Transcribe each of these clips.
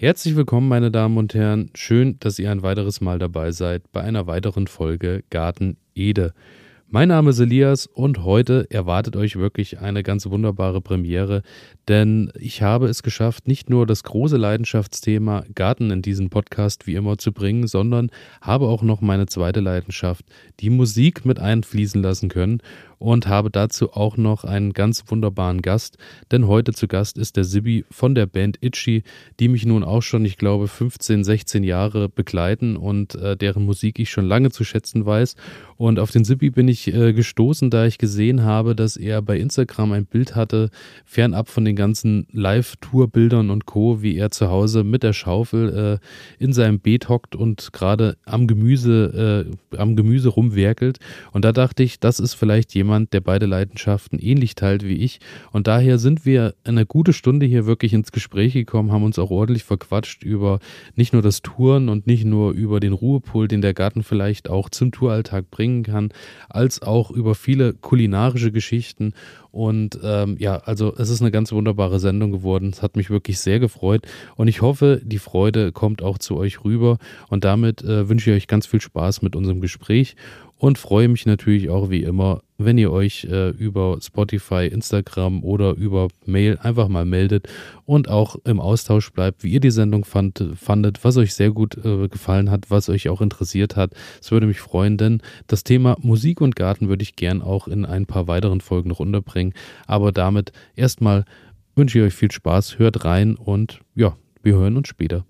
Herzlich willkommen, meine Damen und Herren. Schön, dass ihr ein weiteres Mal dabei seid bei einer weiteren Folge Garten Ede. Mein Name ist Elias und heute erwartet euch wirklich eine ganz wunderbare Premiere, denn ich habe es geschafft, nicht nur das große Leidenschaftsthema Garten in diesen Podcast wie immer zu bringen, sondern habe auch noch meine zweite Leidenschaft, die Musik mit einfließen lassen können und habe dazu auch noch einen ganz wunderbaren Gast, denn heute zu Gast ist der Sibi von der Band Itchy, die mich nun auch schon, ich glaube, 15, 16 Jahre begleiten und äh, deren Musik ich schon lange zu schätzen weiß. Und auf den Sibi bin ich äh, gestoßen, da ich gesehen habe, dass er bei Instagram ein Bild hatte, fernab von den ganzen Live-Tour-Bildern und Co., wie er zu Hause mit der Schaufel äh, in seinem Beet hockt und gerade am Gemüse, äh, am Gemüse rumwerkelt. Und da dachte ich, das ist vielleicht jemand, jemand, der beide Leidenschaften ähnlich teilt wie ich. Und daher sind wir eine gute Stunde hier wirklich ins Gespräch gekommen, haben uns auch ordentlich verquatscht über nicht nur das Touren und nicht nur über den Ruhepol, den der Garten vielleicht auch zum Touralltag bringen kann, als auch über viele kulinarische Geschichten und ähm, ja, also es ist eine ganz wunderbare Sendung geworden. Es hat mich wirklich sehr gefreut und ich hoffe, die Freude kommt auch zu euch rüber. Und damit äh, wünsche ich euch ganz viel Spaß mit unserem Gespräch und freue mich natürlich auch wie immer, wenn ihr euch äh, über Spotify, Instagram oder über Mail einfach mal meldet und auch im Austausch bleibt, wie ihr die Sendung fand, fandet, was euch sehr gut äh, gefallen hat, was euch auch interessiert hat. Es würde mich freuen, denn das Thema Musik und Garten würde ich gern auch in ein paar weiteren Folgen noch unterbringen. Aber damit erstmal wünsche ich euch viel Spaß, hört rein und ja, wir hören uns später.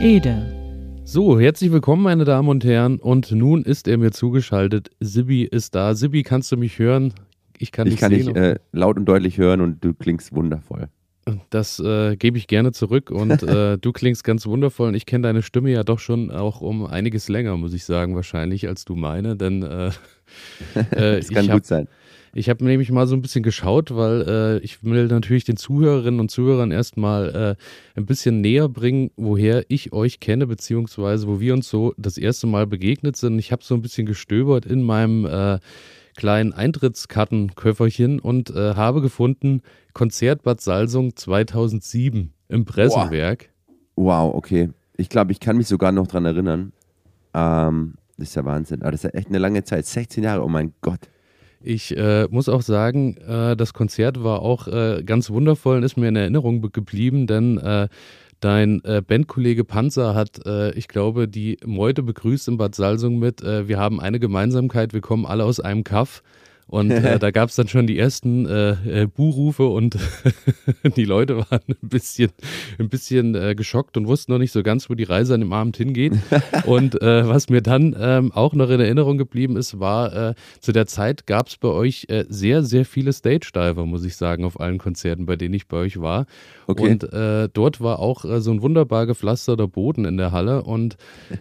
Ede. So, herzlich willkommen, meine Damen und Herren. Und nun ist er mir zugeschaltet. Sibi ist da. Sibi, kannst du mich hören? Ich kann dich ich kann sehen. dich äh, laut und deutlich hören und du klingst wundervoll. Das äh, gebe ich gerne zurück und äh, du klingst ganz wundervoll und ich kenne deine Stimme ja doch schon auch um einiges länger, muss ich sagen, wahrscheinlich als du meine, denn äh, äh das kann gut hab, sein. Ich habe nämlich mal so ein bisschen geschaut, weil äh, ich will natürlich den Zuhörerinnen und Zuhörern erstmal äh, ein bisschen näher bringen, woher ich euch kenne, beziehungsweise wo wir uns so das erste Mal begegnet sind. Ich habe so ein bisschen gestöbert in meinem äh, kleinen Eintrittskartenköfferchen und äh, habe gefunden Konzert Bad Salzung 2007 im Pressenwerk. Wow, okay. Ich glaube, ich kann mich sogar noch dran erinnern. Ähm, das ist ja Wahnsinn. Aber das ist ja echt eine lange Zeit. 16 Jahre, oh mein Gott. Ich äh, muss auch sagen, äh, das Konzert war auch äh, ganz wundervoll und ist mir in Erinnerung geblieben, denn äh, dein äh, Bandkollege Panzer hat, äh, ich glaube, die Meute begrüßt in Bad Salzung mit, wir haben eine Gemeinsamkeit, wir kommen alle aus einem Kaff. Und äh, da gab es dann schon die ersten äh, äh, Buhrufe und die Leute waren ein bisschen, ein bisschen äh, geschockt und wussten noch nicht so ganz, wo die Reise an dem Abend hingeht. und äh, was mir dann ähm, auch noch in Erinnerung geblieben ist, war, äh, zu der Zeit gab es bei euch äh, sehr, sehr viele Stage-Diver, muss ich sagen, auf allen Konzerten, bei denen ich bei euch war. Okay. Und dort war auch so ein wunderbar gepflasterter Boden in der Halle und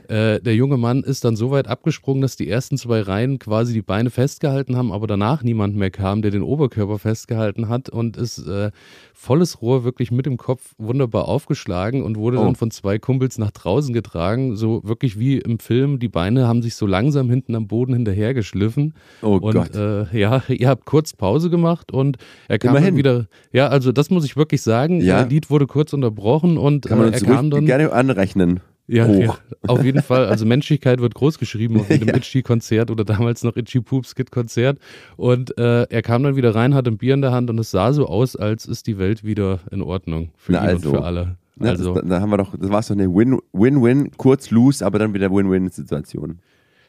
der junge Mann ist dann so weit abgesprungen, dass die ersten zwei Reihen quasi die Beine festgehalten haben, aber danach niemand mehr kam, der den Oberkörper festgehalten hat und ist äh, volles Rohr wirklich mit dem Kopf wunderbar aufgeschlagen und wurde oh. dann von zwei Kumpels nach draußen getragen, so wirklich wie im Film. Die Beine haben sich so langsam hinten am Boden hinterhergeschliffen. Oh und, Gott. Äh, ja, ihr habt kurz Pause gemacht und er kam dann wieder. Ja, also das muss ich wirklich sagen. Ja. Das Lied wurde kurz unterbrochen und Kann man äh, er kam dann gerne anrechnen. Ja, ja, auf jeden Fall. Also Menschlichkeit wird groß geschrieben auf jedem ja. Itchy-Konzert oder damals noch Itchy Poops Kid-Konzert. Und äh, er kam dann wieder rein, hatte ein Bier in der Hand und es sah so aus, als ist die Welt wieder in Ordnung für Na, ihn also. und für alle. Na, also. Das, da haben wir doch, das war so eine Win-Win, kurz lose, aber dann wieder Win-Win-Situation.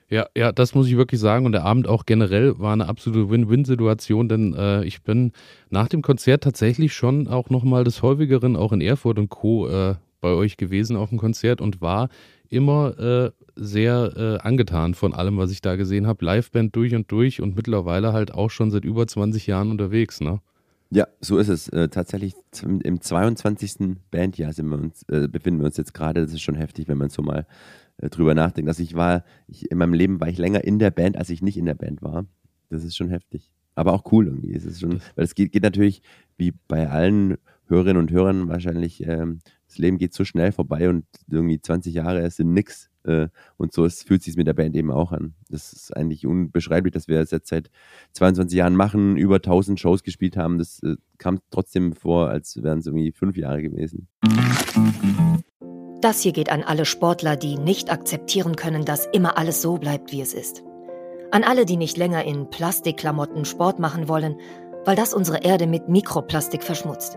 Ja, ja, das muss ich wirklich sagen. Und der Abend auch generell war eine absolute Win-Win-Situation, denn äh, ich bin nach dem Konzert tatsächlich schon auch nochmal des häufigeren auch in Erfurt und Co. Äh, bei euch gewesen auf dem Konzert und war immer äh, sehr äh, angetan von allem, was ich da gesehen habe. Liveband durch und durch und mittlerweile halt auch schon seit über 20 Jahren unterwegs, ne? Ja, so ist es. Äh, tatsächlich im 22. Bandjahr sind wir uns, äh, befinden wir uns jetzt gerade. Das ist schon heftig, wenn man so mal äh, drüber nachdenkt. Also ich war, ich, in meinem Leben war ich länger in der Band, als ich nicht in der Band war. Das ist schon heftig. Aber auch cool irgendwie. Es ist schon, weil es geht, geht natürlich, wie bei allen Hörerinnen und Hörern wahrscheinlich ähm, das Leben geht so schnell vorbei und irgendwie 20 Jahre sind nix. Äh, und so fühlt sich mit der Band eben auch an. Das ist eigentlich unbeschreiblich, dass wir es jetzt seit 22 Jahren machen, über 1000 Shows gespielt haben. Das äh, kam trotzdem vor, als wären es irgendwie fünf Jahre gewesen. Das hier geht an alle Sportler, die nicht akzeptieren können, dass immer alles so bleibt, wie es ist. An alle, die nicht länger in Plastikklamotten Sport machen wollen, weil das unsere Erde mit Mikroplastik verschmutzt.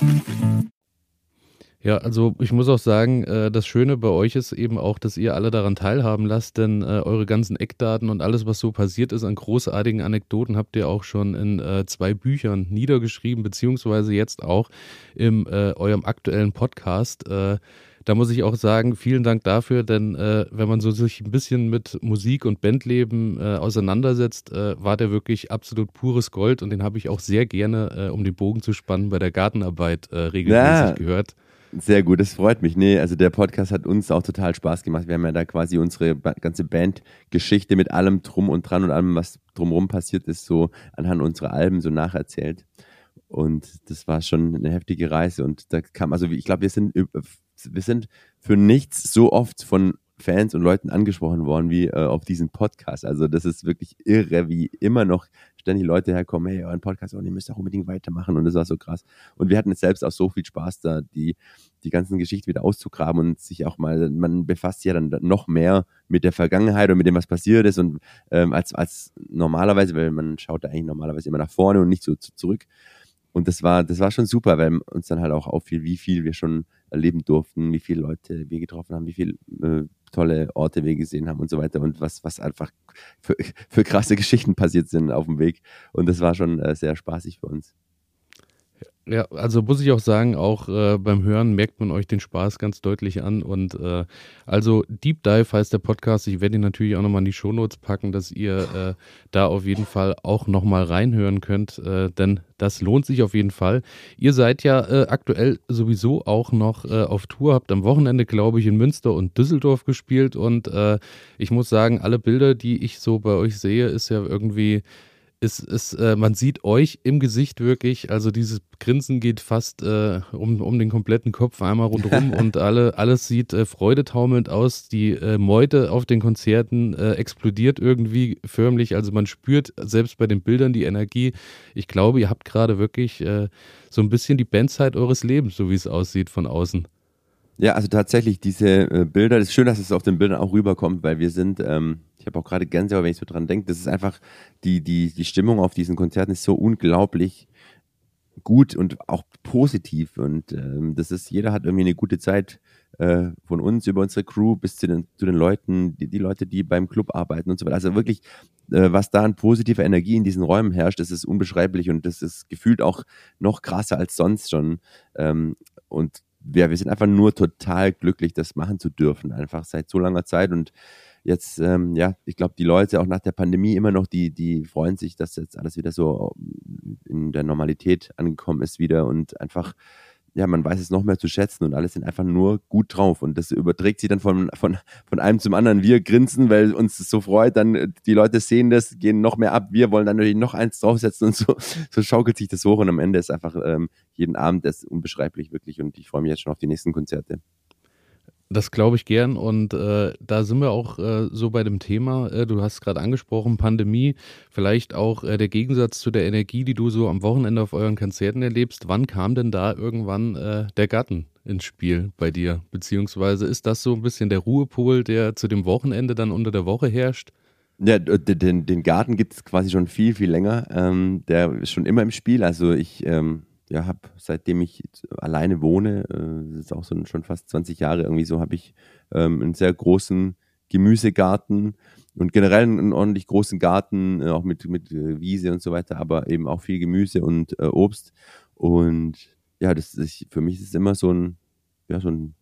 Mm-hmm. Ja, also ich muss auch sagen, äh, das Schöne bei euch ist eben auch, dass ihr alle daran teilhaben lasst, denn äh, eure ganzen Eckdaten und alles, was so passiert ist an großartigen Anekdoten, habt ihr auch schon in äh, zwei Büchern niedergeschrieben, beziehungsweise jetzt auch in eurem aktuellen Podcast. Da muss ich auch sagen, vielen Dank dafür, denn äh, wenn man so sich ein bisschen mit Musik und Bandleben äh, auseinandersetzt, äh, war der wirklich absolut pures Gold und den habe ich auch sehr gerne, um den Bogen zu spannen, bei der Gartenarbeit regelmäßig ja. gehört. Sehr gut, das freut mich. Nee, also der Podcast hat uns auch total Spaß gemacht. Wir haben ja da quasi unsere ganze Bandgeschichte mit allem drum und dran und allem, was drumherum passiert ist, so anhand unserer Alben so nacherzählt. Und das war schon eine heftige Reise. Und da kam, also ich glaube, wir sind, wir sind für nichts so oft von Fans und Leuten angesprochen worden wie äh, auf diesen Podcast. Also das ist wirklich irre, wie immer noch ständig Leute herkommen, hey, euren Podcast, und ihr müsst auch unbedingt weitermachen und das war so krass. Und wir hatten jetzt selbst auch so viel Spaß da, die, die ganzen Geschichten wieder auszugraben und sich auch mal, man befasst sich ja dann noch mehr mit der Vergangenheit und mit dem, was passiert ist und ähm, als, als normalerweise, weil man schaut da eigentlich normalerweise immer nach vorne und nicht so zurück. Und das war, das war schon super, weil uns dann halt auch auffiel, wie viel wir schon erleben durften, wie viele Leute wir getroffen haben, wie viele äh, tolle Orte wir gesehen haben und so weiter und was, was einfach für, für krasse Geschichten passiert sind auf dem Weg. Und das war schon äh, sehr spaßig für uns. Ja, also muss ich auch sagen, auch äh, beim Hören merkt man euch den Spaß ganz deutlich an. Und äh, also Deep Dive heißt der Podcast. Ich werde ihn natürlich auch nochmal in die Shownotes packen, dass ihr äh, da auf jeden Fall auch nochmal reinhören könnt, äh, denn das lohnt sich auf jeden Fall. Ihr seid ja äh, aktuell sowieso auch noch äh, auf Tour, habt am Wochenende, glaube ich, in Münster und Düsseldorf gespielt. Und ich muss sagen, alle Bilder, die ich so bei euch sehe, ist ja irgendwie ist, ist äh, man sieht euch im Gesicht wirklich, also dieses Grinsen geht fast äh, um, um den kompletten Kopf einmal rundherum und alle, alles sieht äh, freudetaumelnd aus. Die äh, Meute auf den Konzerten äh, explodiert irgendwie förmlich. Also man spürt selbst bei den Bildern die Energie. Ich glaube, ihr habt gerade wirklich äh, so ein bisschen die Bandzeit eures Lebens, so wie es aussieht von außen. Ja, also tatsächlich diese äh, Bilder, das ist schön, dass es auf den Bildern auch rüberkommt, weil wir sind, ähm, ich habe auch gerade Gänsehaut, wenn ich so dran denke, das ist einfach, die, die, die Stimmung auf diesen Konzerten ist so unglaublich gut und auch positiv und ähm, das ist, jeder hat irgendwie eine gute Zeit äh, von uns über unsere Crew bis zu den, zu den Leuten, die, die Leute, die beim Club arbeiten und so weiter. Also wirklich, äh, was da an positiver Energie in diesen Räumen herrscht, das ist unbeschreiblich und das ist gefühlt auch noch krasser als sonst schon. Ähm, und ja, wir sind einfach nur total glücklich, das machen zu dürfen, einfach seit so langer Zeit. Und jetzt, ähm, ja, ich glaube, die Leute auch nach der Pandemie immer noch, die, die freuen sich, dass jetzt alles wieder so in der Normalität angekommen ist wieder und einfach ja, man weiß es noch mehr zu schätzen und alle sind einfach nur gut drauf. Und das überträgt sich dann von, von, von einem zum anderen. Wir grinsen, weil uns das so freut, dann äh, die Leute sehen das, gehen noch mehr ab. Wir wollen dann natürlich noch eins draufsetzen und so, so schaukelt sich das hoch. Und am Ende ist einfach ähm, jeden Abend das unbeschreiblich wirklich. Und ich freue mich jetzt schon auf die nächsten Konzerte. Das glaube ich gern und äh, da sind wir auch äh, so bei dem Thema, äh, du hast gerade angesprochen, Pandemie, vielleicht auch äh, der Gegensatz zu der Energie, die du so am Wochenende auf euren Konzerten erlebst. Wann kam denn da irgendwann äh, der Garten ins Spiel bei dir? Beziehungsweise ist das so ein bisschen der Ruhepol, der zu dem Wochenende dann unter der Woche herrscht? Ja, den, den Garten gibt es quasi schon viel, viel länger. Ähm, der ist schon immer im Spiel. Also ich... Ähm ja, habe, seitdem ich alleine wohne, äh, das ist auch so schon fast 20 Jahre irgendwie so, habe ich ähm, einen sehr großen Gemüsegarten und generell einen ordentlich großen Garten, äh, auch mit, mit äh, Wiese und so weiter, aber eben auch viel Gemüse und äh, Obst. Und ja, das ist, für mich ist es immer so ein, ja, so ein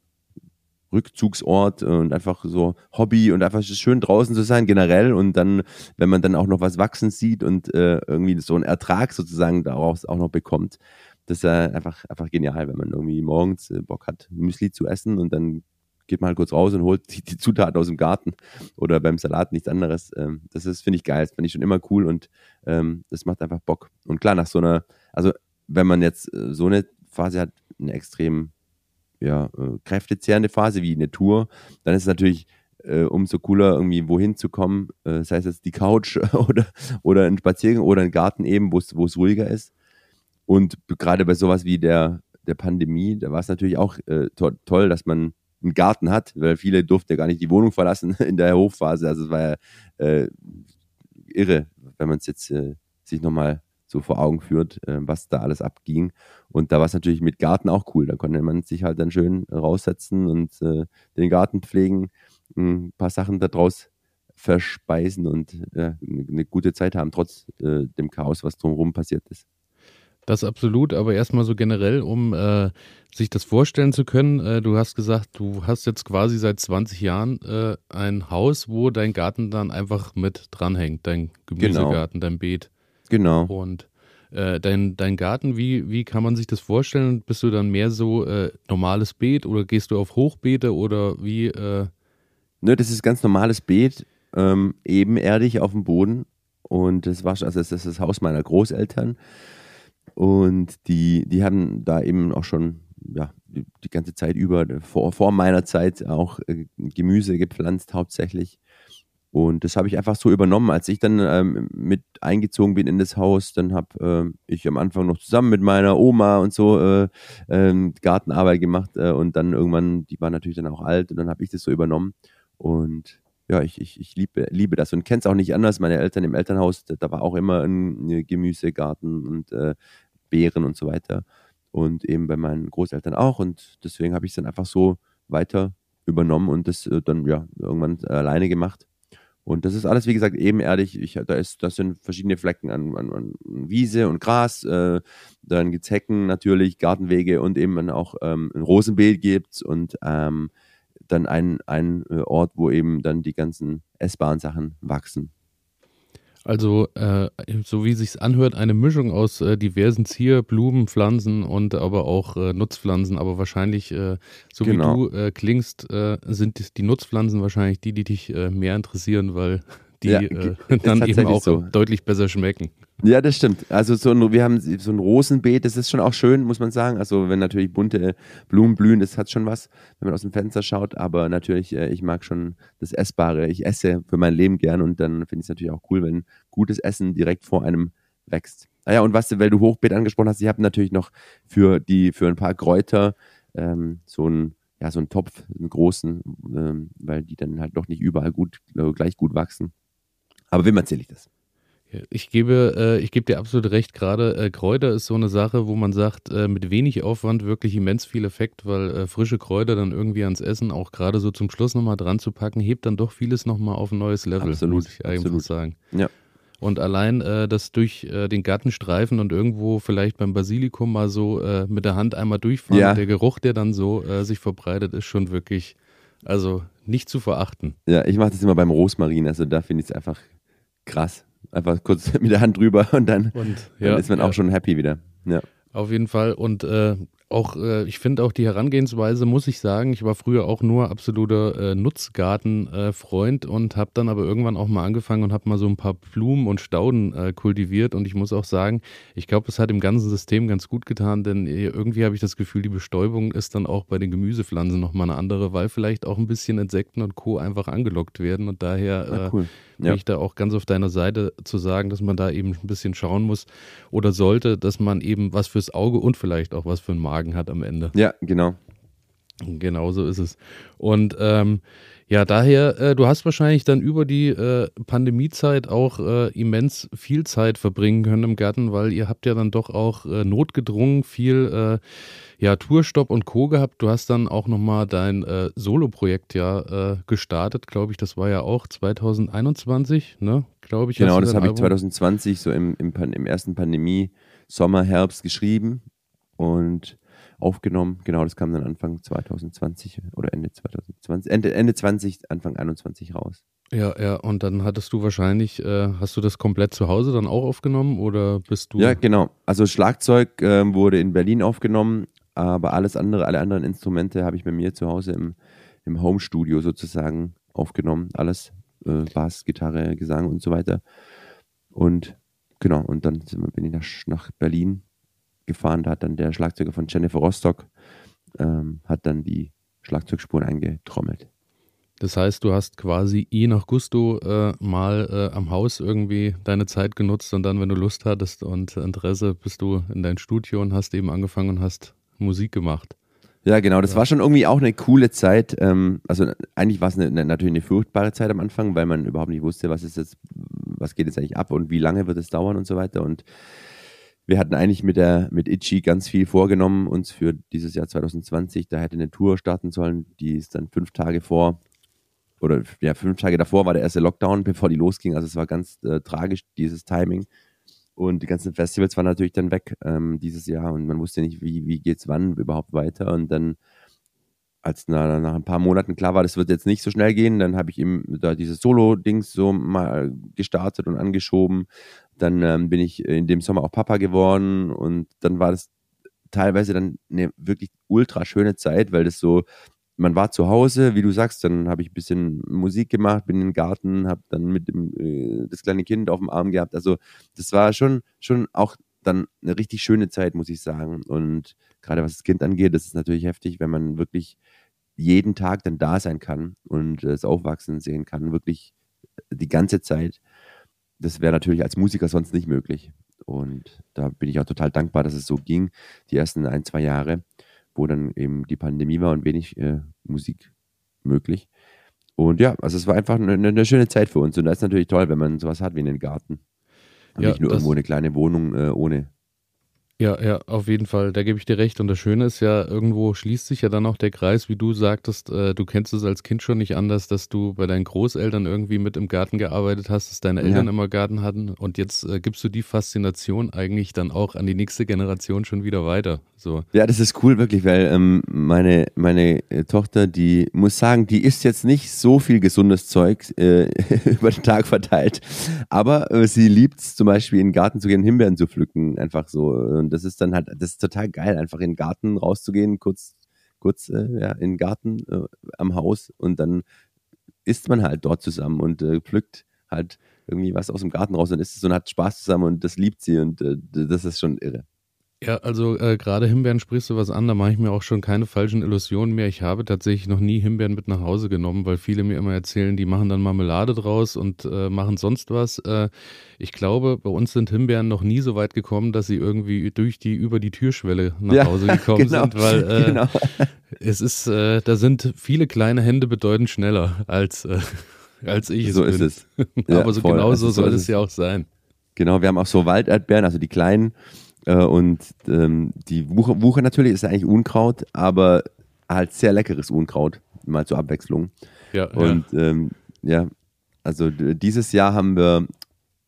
Rückzugsort und einfach so Hobby und einfach schön draußen zu sein generell und dann, wenn man dann auch noch was wachsen sieht und äh, irgendwie so einen Ertrag sozusagen daraus auch noch bekommt, das ist einfach, einfach genial, wenn man irgendwie morgens äh, Bock hat, Müsli zu essen und dann geht man halt kurz raus und holt die, die Zutaten aus dem Garten oder beim Salat nichts anderes. Ähm, das ist, finde ich geil, das finde ich schon immer cool und ähm, das macht einfach Bock. Und klar, nach so einer, also wenn man jetzt äh, so eine Phase hat, eine extrem ja, äh, kräftezehrende Phase wie eine Tour, dann ist es natürlich äh, umso cooler, irgendwie wohin zu kommen, äh, sei es jetzt die Couch oder, oder ein Spaziergang oder ein Garten eben, wo es ruhiger ist. Und gerade bei sowas wie der, der Pandemie, da war es natürlich auch äh, to toll, dass man einen Garten hat, weil viele durften ja gar nicht die Wohnung verlassen in der Hochphase. Also es war ja äh, irre, wenn man es jetzt äh, sich nochmal so vor Augen führt, äh, was da alles abging. Und da war es natürlich mit Garten auch cool. Da konnte man sich halt dann schön raussetzen und äh, den Garten pflegen, ein paar Sachen daraus verspeisen und äh, eine gute Zeit haben, trotz dem Chaos, was drumherum passiert ist. Das absolut, aber erstmal so generell, um äh, sich das vorstellen zu können. Äh, du hast gesagt, du hast jetzt quasi seit 20 Jahren äh, ein Haus, wo dein Garten dann einfach mit dranhängt, dein Gemüsegarten, genau. dein Beet. Genau. Und äh, dein, dein Garten, wie, wie kann man sich das vorstellen? Bist du dann mehr so äh, normales Beet oder gehst du auf Hochbeete oder wie? Äh? Ne, das ist ganz normales Beet, ähm, ebenerdig auf dem Boden. Und das war also das ist das Haus meiner Großeltern. Und die, die haben da eben auch schon ja, die, die ganze Zeit über, vor, vor meiner Zeit auch äh, Gemüse gepflanzt hauptsächlich. Und das habe ich einfach so übernommen. Als ich dann ähm, mit eingezogen bin in das Haus, dann habe äh, ich am Anfang noch zusammen mit meiner Oma und so äh, äh, Gartenarbeit gemacht. Äh, und dann irgendwann, die war natürlich dann auch alt und dann habe ich das so übernommen. Und ja, ich, ich, ich liebe, liebe das und kenne es auch nicht anders. Meine Eltern im Elternhaus, da, war auch immer ein Gemüsegarten und äh, Beeren und so weiter. Und eben bei meinen Großeltern auch. Und deswegen habe ich es dann einfach so weiter übernommen und das äh, dann ja irgendwann alleine gemacht. Und das ist alles, wie gesagt, ebenerdig. Ich, da ist, das sind verschiedene Flecken an, an, an Wiese und Gras. Äh, dann gibt es Hecken natürlich, Gartenwege und eben auch ähm, ein Rosenbeet gibt und ähm, dann ein, ein äh, Ort, wo eben dann die ganzen essbaren Sachen wachsen. Also, äh, so wie sich's anhört, eine Mischung aus äh, diversen Zier-, Blumen, Pflanzen und aber auch äh, Nutzpflanzen. Aber wahrscheinlich, äh, so genau. wie du äh, klingst, sind die Nutzpflanzen wahrscheinlich die, die dich mehr interessieren, weil die ja, dann eben auch so. deutlich besser schmecken. Ja, das stimmt. Also so ein, wir haben so ein Rosenbeet, das ist schon auch schön, muss man sagen. Also wenn natürlich bunte Blumen blühen, das hat schon was, wenn man aus dem Fenster schaut. Aber natürlich, äh, ich mag schon das Essbare. Ich esse für mein Leben gern und dann finde ich es natürlich auch cool, wenn gutes Essen direkt vor einem wächst. Ah ja, und was, weil du Hochbeet angesprochen hast, ich habe natürlich noch für die, für ein paar Kräuter ähm, so ein ja, so einen Topf, einen großen, ähm, weil die dann halt doch nicht überall gut, äh, gleich gut wachsen. Aber wem erzähle ich das? Ich gebe, äh, ich gebe dir absolut recht. Gerade äh, Kräuter ist so eine Sache, wo man sagt, äh, mit wenig Aufwand wirklich immens viel Effekt, weil äh, frische Kräuter dann irgendwie ans Essen auch gerade so zum Schluss nochmal dran zu packen, hebt dann doch vieles nochmal auf ein neues Level, absolut, muss ich eigentlich absolut. sagen. Ja. Und allein äh, das durch äh, den Garten streifen und irgendwo vielleicht beim Basilikum mal so äh, mit der Hand einmal durchfahren, ja. der Geruch, der dann so äh, sich verbreitet, ist schon wirklich, also nicht zu verachten. Ja, ich mache das immer beim Rosmarin, also da finde ich es einfach krass einfach kurz mit der Hand drüber und dann, und, ja, dann ist man ja. auch schon happy wieder. Ja. Auf jeden Fall. Und äh, auch, äh, ich finde auch die Herangehensweise, muss ich sagen, ich war früher auch nur absoluter äh, Nutzgarten-Freund und habe dann aber irgendwann auch mal angefangen und habe mal so ein paar Blumen und Stauden äh, kultiviert. Und ich muss auch sagen, ich glaube, es hat dem ganzen System ganz gut getan, denn irgendwie habe ich das Gefühl, die Bestäubung ist dann auch bei den Gemüsepflanzen nochmal eine andere, weil vielleicht auch ein bisschen Insekten und Co. einfach angelockt werden. Und daher ja, cool. Bin ja. ich da auch ganz auf deiner Seite zu sagen, dass man da eben ein bisschen schauen muss oder sollte, dass man eben was fürs Auge und vielleicht auch was für den Magen Magen hat am Ende. Ja, genau. Genau so ist es. Und ähm, ja, daher, äh, du hast wahrscheinlich dann über die äh, Pandemiezeit auch äh, immens viel Zeit verbringen können im Garten, weil ihr habt ja dann doch auch äh, notgedrungen viel äh, ja, Tourstopp und Co. gehabt. Du hast dann auch nochmal dein äh, Solo-Projekt ja gestartet, glaube ich. Das war ja auch 2021, ne? Glaube ich. Genau, das habe ich 2020 so im, im, im ersten Pandemie, Sommer, Herbst geschrieben. Und aufgenommen. Genau, das kam dann Anfang 2020 oder Ende 2020, Ende, Ende 20, Anfang 21 raus. Ja, ja, und dann hattest du wahrscheinlich, äh, hast du das komplett zu Hause dann auch aufgenommen oder bist du? Ja, genau. Also Schlagzeug äh, wurde in Berlin aufgenommen, aber alles andere, alle anderen Instrumente habe ich bei mir zu Hause im, im Home-Studio sozusagen aufgenommen. Alles, äh, Bass, Gitarre, Gesang und so weiter. Und genau, und dann bin ich nach, nach Berlin gefahren. Da hat dann der Schlagzeuger von Jennifer Rostock, ähm, hat dann die Schlagzeugspuren eingetrommelt. Das heißt, du hast quasi je nach Gusto äh, mal äh, am Haus irgendwie deine Zeit genutzt und dann, wenn du Lust hattest und Interesse, bist du in dein Studio und hast eben angefangen und hast Musik gemacht. Ja, genau. Das ja. war schon irgendwie auch eine coole Zeit. Ähm, also eigentlich war es eine, natürlich eine furchtbare Zeit am Anfang, weil man überhaupt nicht wusste, was ist jetzt, was geht jetzt eigentlich ab und wie lange wird es dauern und so weiter. Und wir hatten eigentlich mit der mit Itchy ganz viel vorgenommen uns für dieses Jahr 2020. Da hätte eine Tour starten sollen, die ist dann fünf Tage vor oder ja fünf Tage davor war der erste Lockdown, bevor die losging. Also es war ganz äh, tragisch dieses Timing. Und die ganzen Festivals waren natürlich dann weg ähm, dieses Jahr und man wusste nicht, wie, wie es wann überhaupt weiter. Und dann, als na, nach ein paar Monaten klar war, das wird jetzt nicht so schnell gehen, dann habe ich ihm da dieses Solo-Dings so mal gestartet und angeschoben. Dann ähm, bin ich in dem Sommer auch Papa geworden und dann war das teilweise dann eine wirklich ultra schöne Zeit, weil das so man war zu Hause, wie du sagst, dann habe ich ein bisschen Musik gemacht, bin in den Garten, habe dann mit dem, äh, das kleine Kind auf dem Arm gehabt. Also das war schon, schon auch dann eine richtig schöne Zeit, muss ich sagen. Und gerade was das Kind angeht, das ist natürlich heftig, wenn man wirklich jeden Tag dann da sein kann und es aufwachsen sehen kann, wirklich die ganze Zeit. Das wäre natürlich als Musiker sonst nicht möglich. Und da bin ich auch total dankbar, dass es so ging, die ersten ein, zwei Jahre wo dann eben die Pandemie war und wenig äh, Musik möglich. Und ja, also es war einfach eine, eine, schöne Zeit für uns. Und das ist natürlich toll, wenn man sowas hat wie einen Garten. Und ja, nicht nur irgendwo eine kleine Wohnung äh, ohne ja, ja, auf jeden Fall. Da gebe ich dir recht. Und das Schöne ist ja, irgendwo schließt sich ja dann auch der Kreis, wie du sagtest, äh, du kennst es als Kind schon nicht anders, dass du bei deinen Großeltern irgendwie mit im Garten gearbeitet hast, dass deine Eltern ja. immer Garten hatten. Und jetzt äh, gibst du die Faszination eigentlich dann auch an die nächste Generation schon wieder weiter. So. Ja, das ist cool, wirklich, weil ähm, meine, meine äh, Tochter, die muss sagen, die isst jetzt nicht so viel gesundes Zeug äh, über den Tag verteilt. Aber äh, sie liebt es zum Beispiel in den Garten zu gehen, Himbeeren zu pflücken. Einfach so. Und das ist dann halt, das ist total geil, einfach in den Garten rauszugehen, kurz, kurz äh, ja, in den Garten äh, am Haus und dann isst man halt dort zusammen und äh, pflückt halt irgendwie was aus dem Garten raus und isst es und hat Spaß zusammen und das liebt sie und äh, das ist schon irre. Ja, also äh, gerade Himbeeren sprichst du was an, da mache ich mir auch schon keine falschen Illusionen mehr. Ich habe tatsächlich noch nie Himbeeren mit nach Hause genommen, weil viele mir immer erzählen, die machen dann Marmelade draus und äh, machen sonst was. Äh, ich glaube, bei uns sind Himbeeren noch nie so weit gekommen, dass sie irgendwie durch die über die Türschwelle nach ja, Hause gekommen genau, sind, weil äh, genau. es ist, äh, da sind viele kleine Hände bedeutend schneller als äh, als ich es so bin. ist es. Ja, Aber so voll. genauso also, soll es ja auch sein. Genau, wir haben auch so Walderdbeeren, also die kleinen und ähm, die Wuche, Wuche natürlich ist eigentlich Unkraut, aber halt sehr leckeres Unkraut, mal zur Abwechslung. Ja, und ja. Ähm, ja, also dieses Jahr haben wir,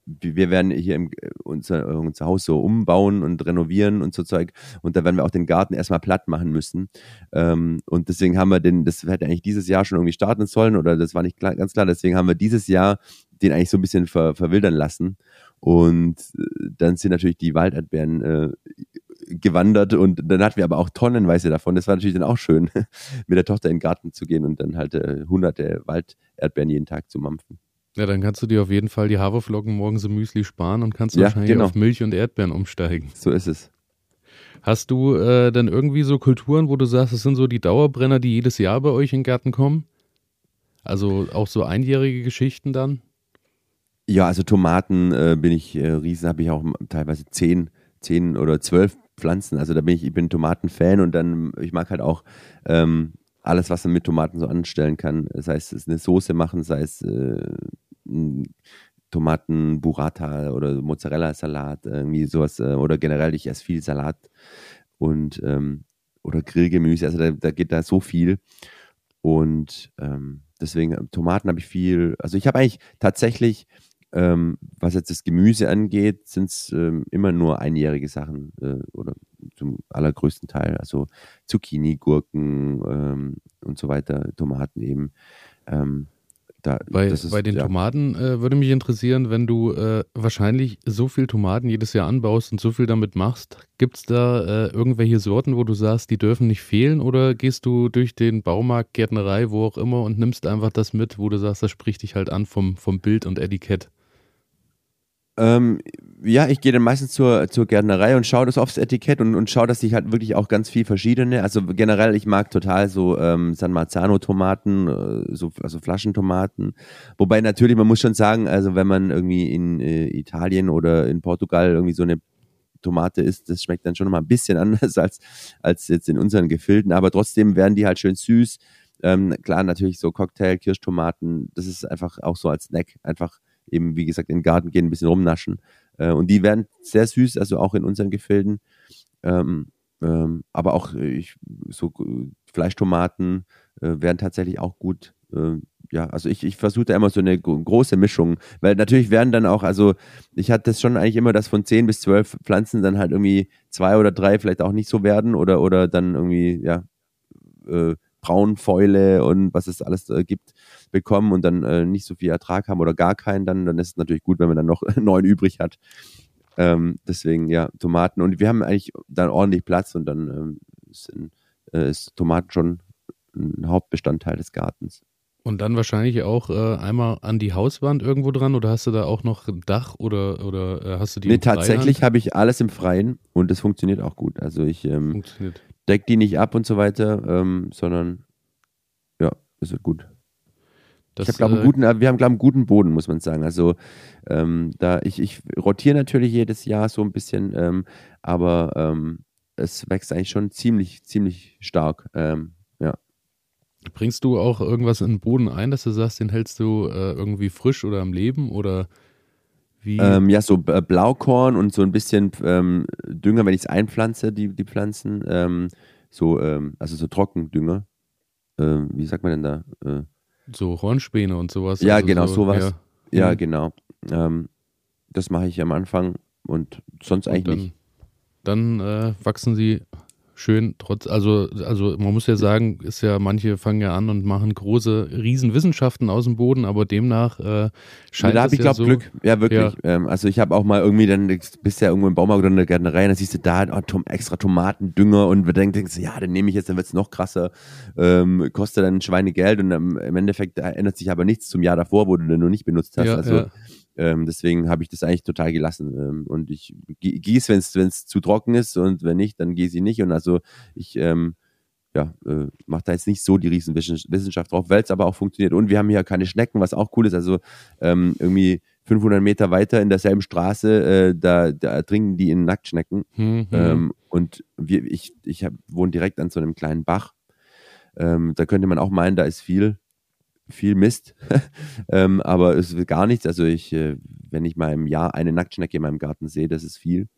wir werden hier im, unser, unser Haus so umbauen und renovieren und so Zeug. Und da werden wir auch den Garten erstmal platt machen müssen. Ähm, und deswegen haben wir den, das hätte eigentlich dieses Jahr schon irgendwie starten sollen oder das war nicht klar, ganz klar. Deswegen haben wir dieses Jahr den eigentlich so ein bisschen ver, verwildern lassen und äh, dann sind natürlich die Walderdbeeren äh, gewandert und dann hatten wir aber auch tonnenweise davon. Das war natürlich dann auch schön, mit der Tochter in den Garten zu gehen und dann halt äh, hunderte Walderdbeeren jeden Tag zu mampfen. Ja, dann kannst du dir auf jeden Fall die Haferflocken morgens im Müsli sparen und kannst ja, wahrscheinlich genau. auf Milch und Erdbeeren umsteigen. So ist es. Hast du äh, dann irgendwie so Kulturen, wo du sagst, das sind so die Dauerbrenner, die jedes Jahr bei euch in den Garten kommen? Also auch so einjährige Geschichten dann? Ja, also Tomaten äh, bin ich äh, riesen, habe ich auch teilweise zehn, zehn oder zwölf Pflanzen. Also da bin ich, ich bin Tomatenfan und dann, ich mag halt auch ähm, alles, was man mit Tomaten so anstellen kann. Heißt, es eine Soße machen, sei es äh, Tomaten, Burrata oder Mozzarella-Salat, irgendwie sowas. Äh, oder generell, ich esse viel Salat und ähm, oder Grillgemüse. Also da, da geht da so viel. Und ähm, deswegen, Tomaten habe ich viel. Also ich habe eigentlich tatsächlich ähm, was jetzt das Gemüse angeht, sind es ähm, immer nur einjährige Sachen äh, oder zum allergrößten Teil. Also Zucchini, Gurken ähm, und so weiter, Tomaten eben. Ähm, da, bei, ist, bei den ja. Tomaten äh, würde mich interessieren, wenn du äh, wahrscheinlich so viel Tomaten jedes Jahr anbaust und so viel damit machst, gibt es da äh, irgendwelche Sorten, wo du sagst, die dürfen nicht fehlen oder gehst du durch den Baumarkt, Gärtnerei, wo auch immer und nimmst einfach das mit, wo du sagst, das spricht dich halt an vom, vom Bild und Etikett? Ähm, ja, ich gehe dann meistens zur, zur Gärtnerei und schaue das aufs Etikett und, und schaue, dass ich halt wirklich auch ganz viel verschiedene, also generell, ich mag total so ähm, San Marzano-Tomaten, äh, so, also Flaschentomaten. Wobei natürlich, man muss schon sagen, also wenn man irgendwie in äh, Italien oder in Portugal irgendwie so eine Tomate isst, das schmeckt dann schon mal ein bisschen anders als, als jetzt in unseren Gefilden, aber trotzdem werden die halt schön süß. Ähm, klar, natürlich so Cocktail, Kirschtomaten, das ist einfach auch so als Snack einfach eben, wie gesagt, in den Garten gehen, ein bisschen rumnaschen. Äh, und die werden sehr süß, also auch in unseren Gefilden. Ähm, ähm, aber auch äh, ich, so äh, Fleischtomaten äh, werden tatsächlich auch gut. Äh, ja, also ich, ich versuche da immer so eine große Mischung, weil natürlich werden dann auch, also ich hatte das schon eigentlich immer, dass von 10 bis 12 Pflanzen dann halt irgendwie zwei oder drei vielleicht auch nicht so werden oder, oder dann irgendwie, ja, äh, Braunfäule und was es alles äh, gibt, bekommen und dann äh, nicht so viel Ertrag haben oder gar keinen, dann, dann ist es natürlich gut, wenn man dann noch neun übrig hat. Ähm, deswegen, ja, Tomaten. Und wir haben eigentlich dann ordentlich Platz und dann ähm, sind, äh, ist Tomaten schon ein Hauptbestandteil des Gartens. Und dann wahrscheinlich auch äh, einmal an die Hauswand irgendwo dran oder hast du da auch noch ein Dach oder, oder äh, hast du die? Nee, tatsächlich habe ich alles im Freien und es funktioniert auch gut. Also ich ähm, decke die nicht ab und so weiter, ähm, sondern ja, es wird gut. Das, ich glaube, äh, guten, wir haben, glaube einen guten Boden, muss man sagen. Also ähm, da ich, ich rotiere natürlich jedes Jahr so ein bisschen, ähm, aber ähm, es wächst eigentlich schon ziemlich, ziemlich stark. Ähm, ja. Bringst du auch irgendwas in den Boden ein, dass du sagst, den hältst du äh, irgendwie frisch oder am Leben oder? Ähm, ja, so äh, Blaukorn und so ein bisschen ähm, Dünger, wenn ich es einpflanze, die, die Pflanzen. so, also so Trockendünger. wie sagt man denn da? Äh, so Hornspäne und sowas. Ja, also genau, so, sowas. Ja, ja mhm. genau. Ähm, das mache ich am Anfang und sonst eigentlich dann, nicht. Dann äh, wachsen sie schön trotz, also, also man muss ja sagen, ist ja, manche fangen ja an und machen große Riesenwissenschaften aus dem Boden, aber demnach äh, scheint ja, Da habe ich, ja glaube so, Glück, ja wirklich. Ja. Ähm, also ich habe auch mal irgendwie dann, bist ja irgendwo im Baumarkt oder in der Gärtnerei, dann siehst du da oh, Tom, extra Tomatendünger und wir denken, ja, den nehme ich jetzt, dann wird es noch krasser, ähm, kostet dann Schweinegeld und im Endeffekt ändert sich aber nichts zum Jahr davor, wo du den noch nicht benutzt hast. Ja, also ähm, deswegen habe ich das eigentlich total gelassen. Ähm, und ich gieße, wenn es zu trocken ist und wenn nicht, dann gieße ich nicht. Und also ich ähm, ja, äh, mache da jetzt nicht so die Riesenwissenschaft drauf, weil es aber auch funktioniert. Und wir haben hier keine Schnecken, was auch cool ist. Also ähm, irgendwie 500 Meter weiter in derselben Straße, äh, da, da ertrinken die in Nacktschnecken. Mhm. Ähm, und wir, ich, ich hab, wohne direkt an so einem kleinen Bach. Ähm, da könnte man auch meinen, da ist viel viel Mist, ähm, aber es ist gar nichts. Also ich, äh, wenn ich mal im Jahr eine Nacktschnecke in meinem Garten sehe, das ist viel.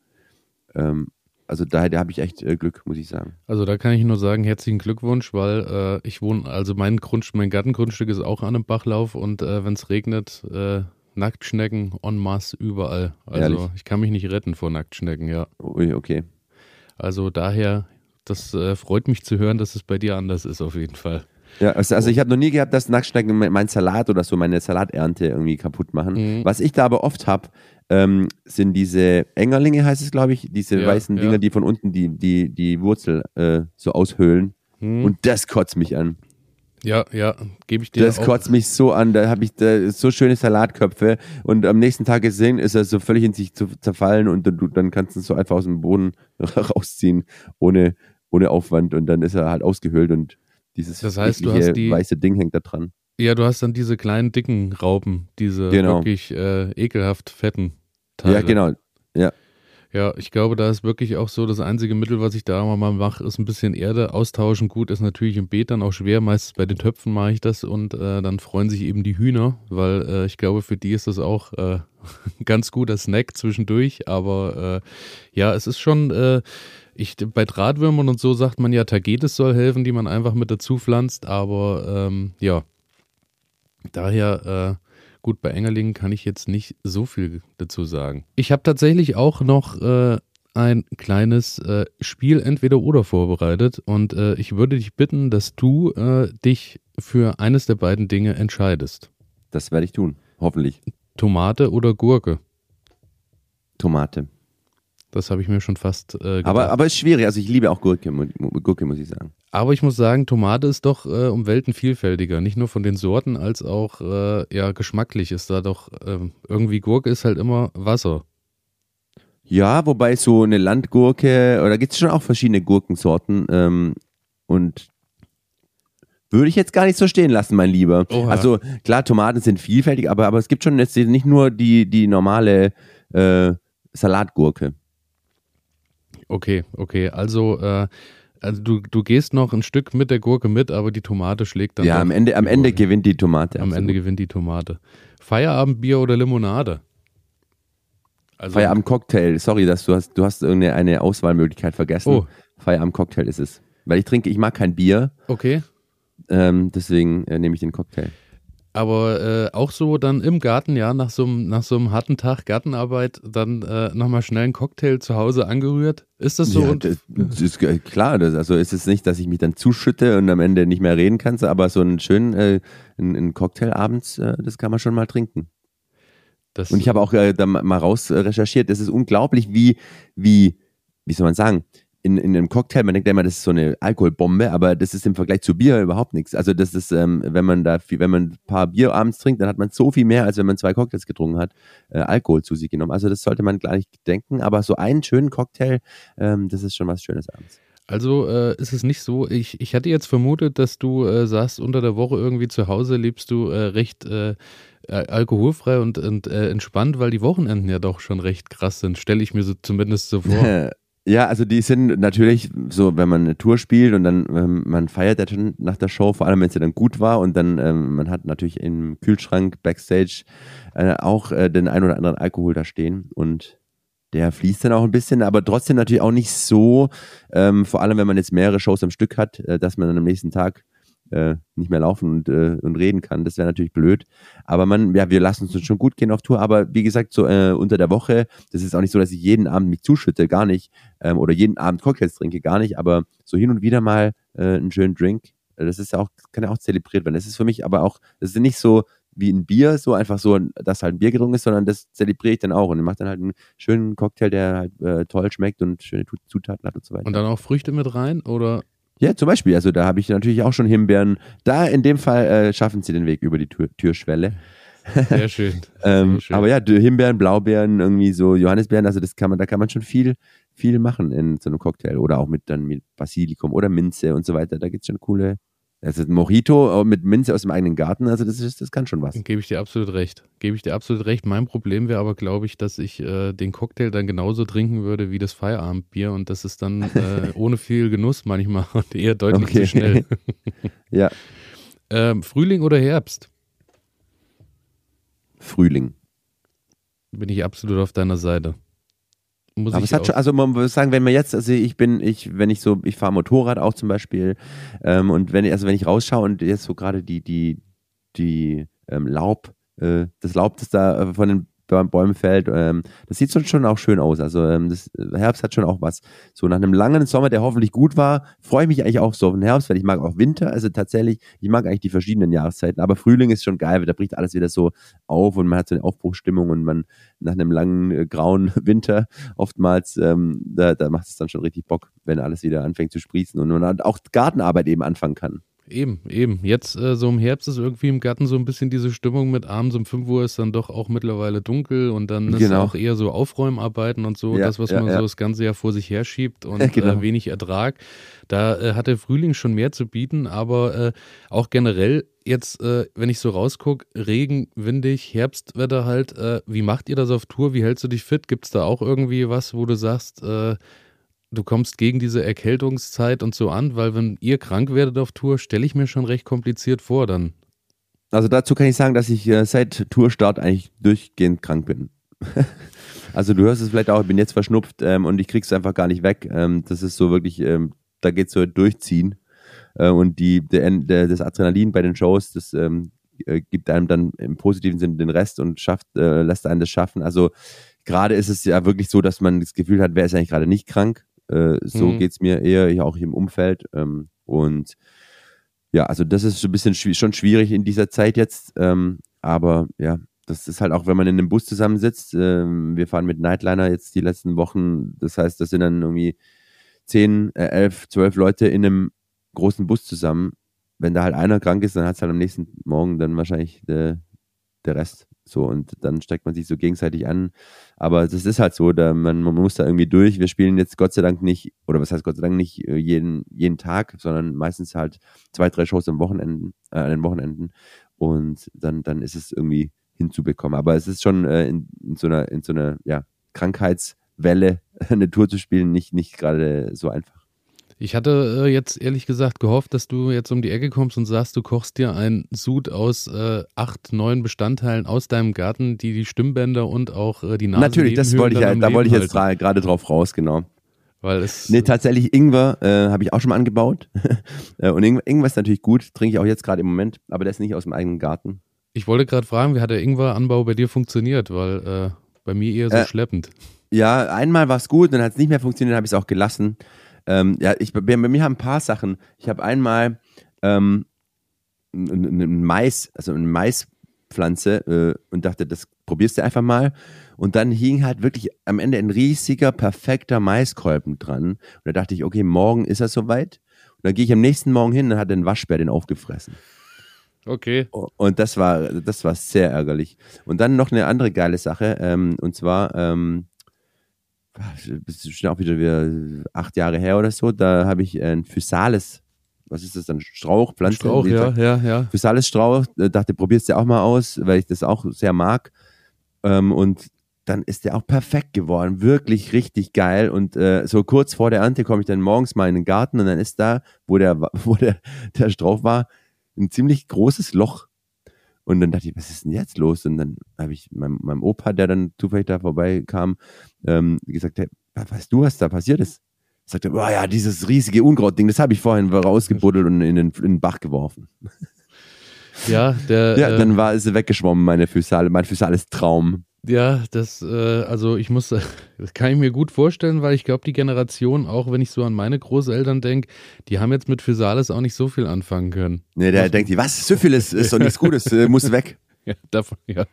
Ähm, also daher da habe ich echt äh, Glück, muss ich sagen. Also da kann ich nur sagen, herzlichen Glückwunsch, weil äh, ich wohne, also mein Grund, mein Gartengrundstück ist auch an einem Bachlauf und äh, wenn es regnet, äh, Nacktschnecken en masse überall. Also Ehrlich? ich kann mich nicht retten vor Nacktschnecken, ja. Ui, okay. Also daher, das äh, freut mich zu hören, dass es bei dir anders ist auf jeden Fall. Ja, also, also ich habe noch nie gehabt, dass Nacktschnecken mein Salat oder so, meine Salaternte irgendwie kaputt machen. Mhm. Was ich da aber oft habe, ähm, sind diese Engerlinge, heißt es, glaube ich, diese ja, weißen Dinger, ja. die von unten die, die, die Wurzel äh, so aushöhlen. Mhm. Und das kotzt mich an. Ja, ja, gebe ich dir. Das auch. kotzt mich so an. Da habe ich da so schöne Salatköpfe und am nächsten Tag gesehen, ist er so völlig in sich zu zerfallen und du, dann kannst du es so einfach aus dem Boden rausziehen, ohne, ohne Aufwand und dann ist er halt ausgehöhlt und dieses das heißt, du hast die, weiße Ding hängt da dran. Ja, du hast dann diese kleinen dicken Raupen, diese genau. wirklich äh, ekelhaft fetten Teile. Ja, genau. Ja. Ja, ich glaube, da ist wirklich auch so, das einzige Mittel, was ich da mal mache, ist ein bisschen Erde austauschen. Gut, ist natürlich im Beet dann auch schwer. Meistens bei den Töpfen mache ich das und äh, dann freuen sich eben die Hühner, weil äh, ich glaube, für die ist das auch äh, ein ganz guter Snack zwischendurch. Aber äh, ja, es ist schon äh, ich, bei Drahtwürmern und so sagt man ja, Tagetes soll helfen, die man einfach mit dazu pflanzt, aber ähm, ja, daher äh, gut, bei Engerlingen kann ich jetzt nicht so viel dazu sagen. Ich habe tatsächlich auch noch äh, ein kleines äh, Spiel entweder oder vorbereitet und äh, ich würde dich bitten, dass du äh, dich für eines der beiden Dinge entscheidest. Das werde ich tun, hoffentlich. Tomate oder Gurke? Tomate. Das habe ich mir schon fast äh, gedacht. Aber, aber ist schwierig. Also ich liebe auch Gurke, Gurke muss ich sagen. Aber ich muss sagen, Tomate ist doch äh, um Welten vielfältiger. Nicht nur von den Sorten, als auch äh, ja, geschmacklich ist da doch ähm, irgendwie Gurke ist halt immer Wasser. Ja, wobei so eine Landgurke, oder gibt es schon auch verschiedene Gurkensorten. Ähm, und würde ich jetzt gar nicht so stehen lassen, mein Lieber. Oha. Also klar, Tomaten sind vielfältig, aber, aber es gibt schon jetzt nicht nur die, die normale äh, Salatgurke. Okay, okay. Also, äh, also du, du gehst noch ein Stück mit der Gurke mit, aber die Tomate schlägt dann. Ja, am Ende, am Ende gewinnt die Tomate. Am absolut. Ende gewinnt die Tomate. Feierabendbier oder Limonade? Also, Feierabend-Cocktail. Sorry, dass du hast, du hast irgendeine Auswahlmöglichkeit vergessen. Oh. Feierabend-Cocktail ist es. Weil ich trinke, ich mag kein Bier. Okay. Ähm, deswegen äh, nehme ich den Cocktail. Aber äh, auch so dann im Garten, ja, nach so einem, nach so einem harten Tag Gartenarbeit, dann äh, nochmal schnell einen Cocktail zu Hause angerührt. Ist das so? Ja, das, das ist klar. Das, also ist es nicht, dass ich mich dann zuschütte und am Ende nicht mehr reden kann, aber so einen schönen äh, einen, einen Cocktail abends, äh, das kann man schon mal trinken. Das und ich habe auch äh, da mal raus recherchiert. Es ist unglaublich, wie, wie, wie soll man sagen, in, in einem Cocktail, man denkt immer, das ist so eine Alkoholbombe, aber das ist im Vergleich zu Bier überhaupt nichts. Also das ist, ähm, wenn man da, viel, wenn man ein paar Bier abends trinkt, dann hat man so viel mehr, als wenn man zwei Cocktails getrunken hat, äh, Alkohol zu sich genommen. Also das sollte man gar nicht denken, aber so einen schönen Cocktail, ähm, das ist schon was Schönes abends. Also äh, ist es nicht so, ich, ich hatte jetzt vermutet, dass du äh, sagst, unter der Woche irgendwie zu Hause lebst du äh, recht äh, alkoholfrei und, und äh, entspannt, weil die Wochenenden ja doch schon recht krass sind, stelle ich mir so zumindest so vor. Ja, also die sind natürlich so, wenn man eine Tour spielt und dann ähm, man feiert ja schon nach der Show, vor allem wenn sie dann gut war und dann ähm, man hat natürlich im Kühlschrank backstage äh, auch äh, den ein oder anderen Alkohol da stehen und der fließt dann auch ein bisschen, aber trotzdem natürlich auch nicht so, ähm, vor allem wenn man jetzt mehrere Shows am Stück hat, äh, dass man dann am nächsten Tag äh, nicht mehr laufen und, äh, und reden kann. Das wäre natürlich blöd. Aber man, ja, wir lassen uns schon gut gehen auf Tour. Aber wie gesagt, so äh, unter der Woche, das ist auch nicht so, dass ich jeden Abend mich zuschütte, gar nicht. Ähm, oder jeden Abend Cocktails trinke, gar nicht. Aber so hin und wieder mal äh, einen schönen Drink, das ist ja auch, kann ja auch zelebriert werden. Das ist für mich aber auch, das ist nicht so wie ein Bier, so einfach so, dass halt ein Bier getrunken ist, sondern das zelebriere ich dann auch und mache dann halt einen schönen Cocktail, der halt äh, toll schmeckt und schöne Zutaten hat und so weiter. Und dann auch Früchte mit rein oder ja, zum Beispiel. Also da habe ich natürlich auch schon Himbeeren. Da in dem Fall äh, schaffen sie den Weg über die Tür Türschwelle. Sehr schön. ähm, Sehr schön. Aber ja, Himbeeren, Blaubeeren, irgendwie so Johannisbeeren, also das kann man, da kann man schon viel, viel machen in so einem Cocktail. Oder auch mit dann mit Basilikum oder Minze und so weiter. Da gibt es schon coole, also ein Mojito mit Minze aus dem eigenen Garten, also das, ist, das kann schon was. Gebe ich dir absolut recht. Gebe ich dir absolut recht. Mein Problem wäre aber, glaube ich, dass ich äh, den Cocktail dann genauso trinken würde wie das Feierabendbier und das ist dann äh, ohne viel Genuss manchmal und eher deutlich okay. zu schnell. ja. Ähm, Frühling oder Herbst? Frühling. Bin ich absolut auf deiner Seite. Muss Aber es hat schon, also man muss sagen, wenn man jetzt, also ich bin, ich, wenn ich so, ich fahre Motorrad auch zum Beispiel, ähm, und wenn, also wenn ich rausschaue und jetzt so gerade die, die, die ähm, Laub, äh, das Laub, das da äh, von den Bäumen fällt. Ähm, das sieht schon auch schön aus. Also ähm, das äh, Herbst hat schon auch was. So nach einem langen Sommer, der hoffentlich gut war, freue ich mich eigentlich auch so auf den Herbst, weil ich mag auch Winter. Also tatsächlich, ich mag eigentlich die verschiedenen Jahreszeiten. Aber Frühling ist schon geil, weil da bricht alles wieder so auf und man hat so eine Aufbruchstimmung und man nach einem langen äh, grauen Winter oftmals, ähm, da, da macht es dann schon richtig Bock, wenn alles wieder anfängt zu sprießen und man auch Gartenarbeit eben anfangen kann. Eben, eben. Jetzt äh, so im Herbst ist irgendwie im Garten so ein bisschen diese Stimmung mit abends um 5 Uhr ist dann doch auch mittlerweile dunkel und dann ist genau. auch eher so Aufräumarbeiten und so, ja, das, was ja, man ja. so das ganze Jahr vor sich herschiebt und äh, genau. äh, wenig Ertrag. Da äh, hat der Frühling schon mehr zu bieten, aber äh, auch generell jetzt, äh, wenn ich so rausgucke, Regen, windig, Herbstwetter halt, wie macht ihr das auf Tour? Wie hältst du dich fit? Gibt es da auch irgendwie was, wo du sagst, du kommst gegen diese Erkältungszeit und so an, weil wenn ihr krank werdet auf Tour, stelle ich mir schon recht kompliziert vor dann. Also dazu kann ich sagen, dass ich äh, seit Tourstart eigentlich durchgehend krank bin. also du hörst es vielleicht auch, ich bin jetzt verschnupft ähm, und ich krieg's einfach gar nicht weg. Ähm, das ist so wirklich, ähm, da geht's so durchziehen. Äh, und die, der, der, das Adrenalin bei den Shows, das ähm, äh, gibt einem dann im positiven Sinne den Rest und schafft, äh, lässt einen das schaffen. Also gerade ist es ja wirklich so, dass man das Gefühl hat, wer ist eigentlich gerade nicht krank. Äh, so Mhm. geht's mir eher auch im Umfeld. Ähm, und ja, also das ist so ein bisschen schwi- schon schwierig in dieser Zeit jetzt. Ähm, aber ja, das ist halt auch, wenn man in einem Bus zusammensitzt. Ähm, wir fahren mit Nightliner jetzt die letzten Wochen. Das heißt, das sind dann irgendwie 10, äh, 11, 12 Leute in einem großen Bus zusammen. Wenn da halt einer krank ist, dann hat es halt am nächsten Morgen dann wahrscheinlich der, der Rest. So, und dann steckt man sich so gegenseitig an. Aber das ist halt so, da man, man muss da irgendwie durch. Wir spielen jetzt Gott sei Dank nicht, oder was heißt Gott sei Dank nicht äh, jeden, jeden Tag, sondern meistens halt zwei, drei Shows am Wochenenden, äh, an den Wochenenden. Und dann, dann ist es irgendwie hinzubekommen. Aber es ist schon äh, in, in so einer, in so einer ja, Krankheitswelle eine Tour zu spielen, nicht, nicht gerade so einfach. Ich hatte äh, jetzt ehrlich gesagt gehofft, dass du jetzt um die Ecke kommst und sagst, du kochst dir ein Sud aus äh, acht, neun Bestandteilen aus deinem Garten, die die Stimmbänder und auch äh, die Nase Natürlich, das wollte ich ja, da wollte ich jetzt dra- gerade drauf raus, genau. Weil es, Nee, tatsächlich Ingwer äh, habe ich auch schon mal angebaut. Äh, und Ingwer, Ingwer ist natürlich gut, trinke ich auch jetzt gerade im Moment, aber der ist nicht aus dem eigenen Garten. ich wollte gerade fragen, wie hat der Ingwer-Anbau bei dir funktioniert? Weil äh, bei mir eher so Äh, schleppend. Ja, einmal war es gut, dann hat es nicht mehr funktioniert, habe ich es auch gelassen. Ähm, ja, ich, bei, bei mir haben ein paar Sachen. Ich habe einmal ähm, einen Mais, also eine Maispflanze äh, und dachte, das probierst du einfach mal. Und dann hing halt wirklich am Ende ein riesiger, perfekter Maiskolben dran. Und da dachte ich, okay, morgen ist er soweit. Und dann gehe ich am nächsten Morgen hin und dann hat ein Waschbär den aufgefressen. Okay. Und das war, das war sehr ärgerlich. Und dann noch eine andere geile Sache, ähm, und zwar, ähm, das ist schon auch wieder, wieder acht Jahre her oder so, da habe ich ein Physales, was ist das dann, Strauch, Pflanze? Strauch, ja, ja, ja. Physales Strauch, dachte, probierst du auch mal aus, weil ich das auch sehr mag. Ähm, und dann ist der auch perfekt geworden, wirklich richtig geil. Und äh, so kurz vor der Ernte komme ich dann morgens mal in den Garten und dann ist da, wo der, wo der, der Strauch war, ein ziemlich großes Loch. Und dann dachte ich, was ist denn jetzt los? Und dann habe ich meinem, meinem Opa, der dann zufällig da vorbeikam, ähm, gesagt, hey, weißt du, was da passiert ist? Sagt er, oh ja, dieses riesige Unkrautding, das habe ich vorhin rausgebuddelt und in den, in den Bach geworfen. Ja, der, Ja, dann war sie weggeschwommen, meine Physale, mein Physales Traum. Ja, das, äh, also ich muss, das kann ich mir gut vorstellen, weil ich glaube, die Generation, auch wenn ich so an meine Großeltern denke, die haben jetzt mit Physalis auch nicht so viel anfangen können. Ne, der Was- denkt sich, was, Syphilis ist doch nichts Gutes, äh, muss weg. Ja, davon, ja,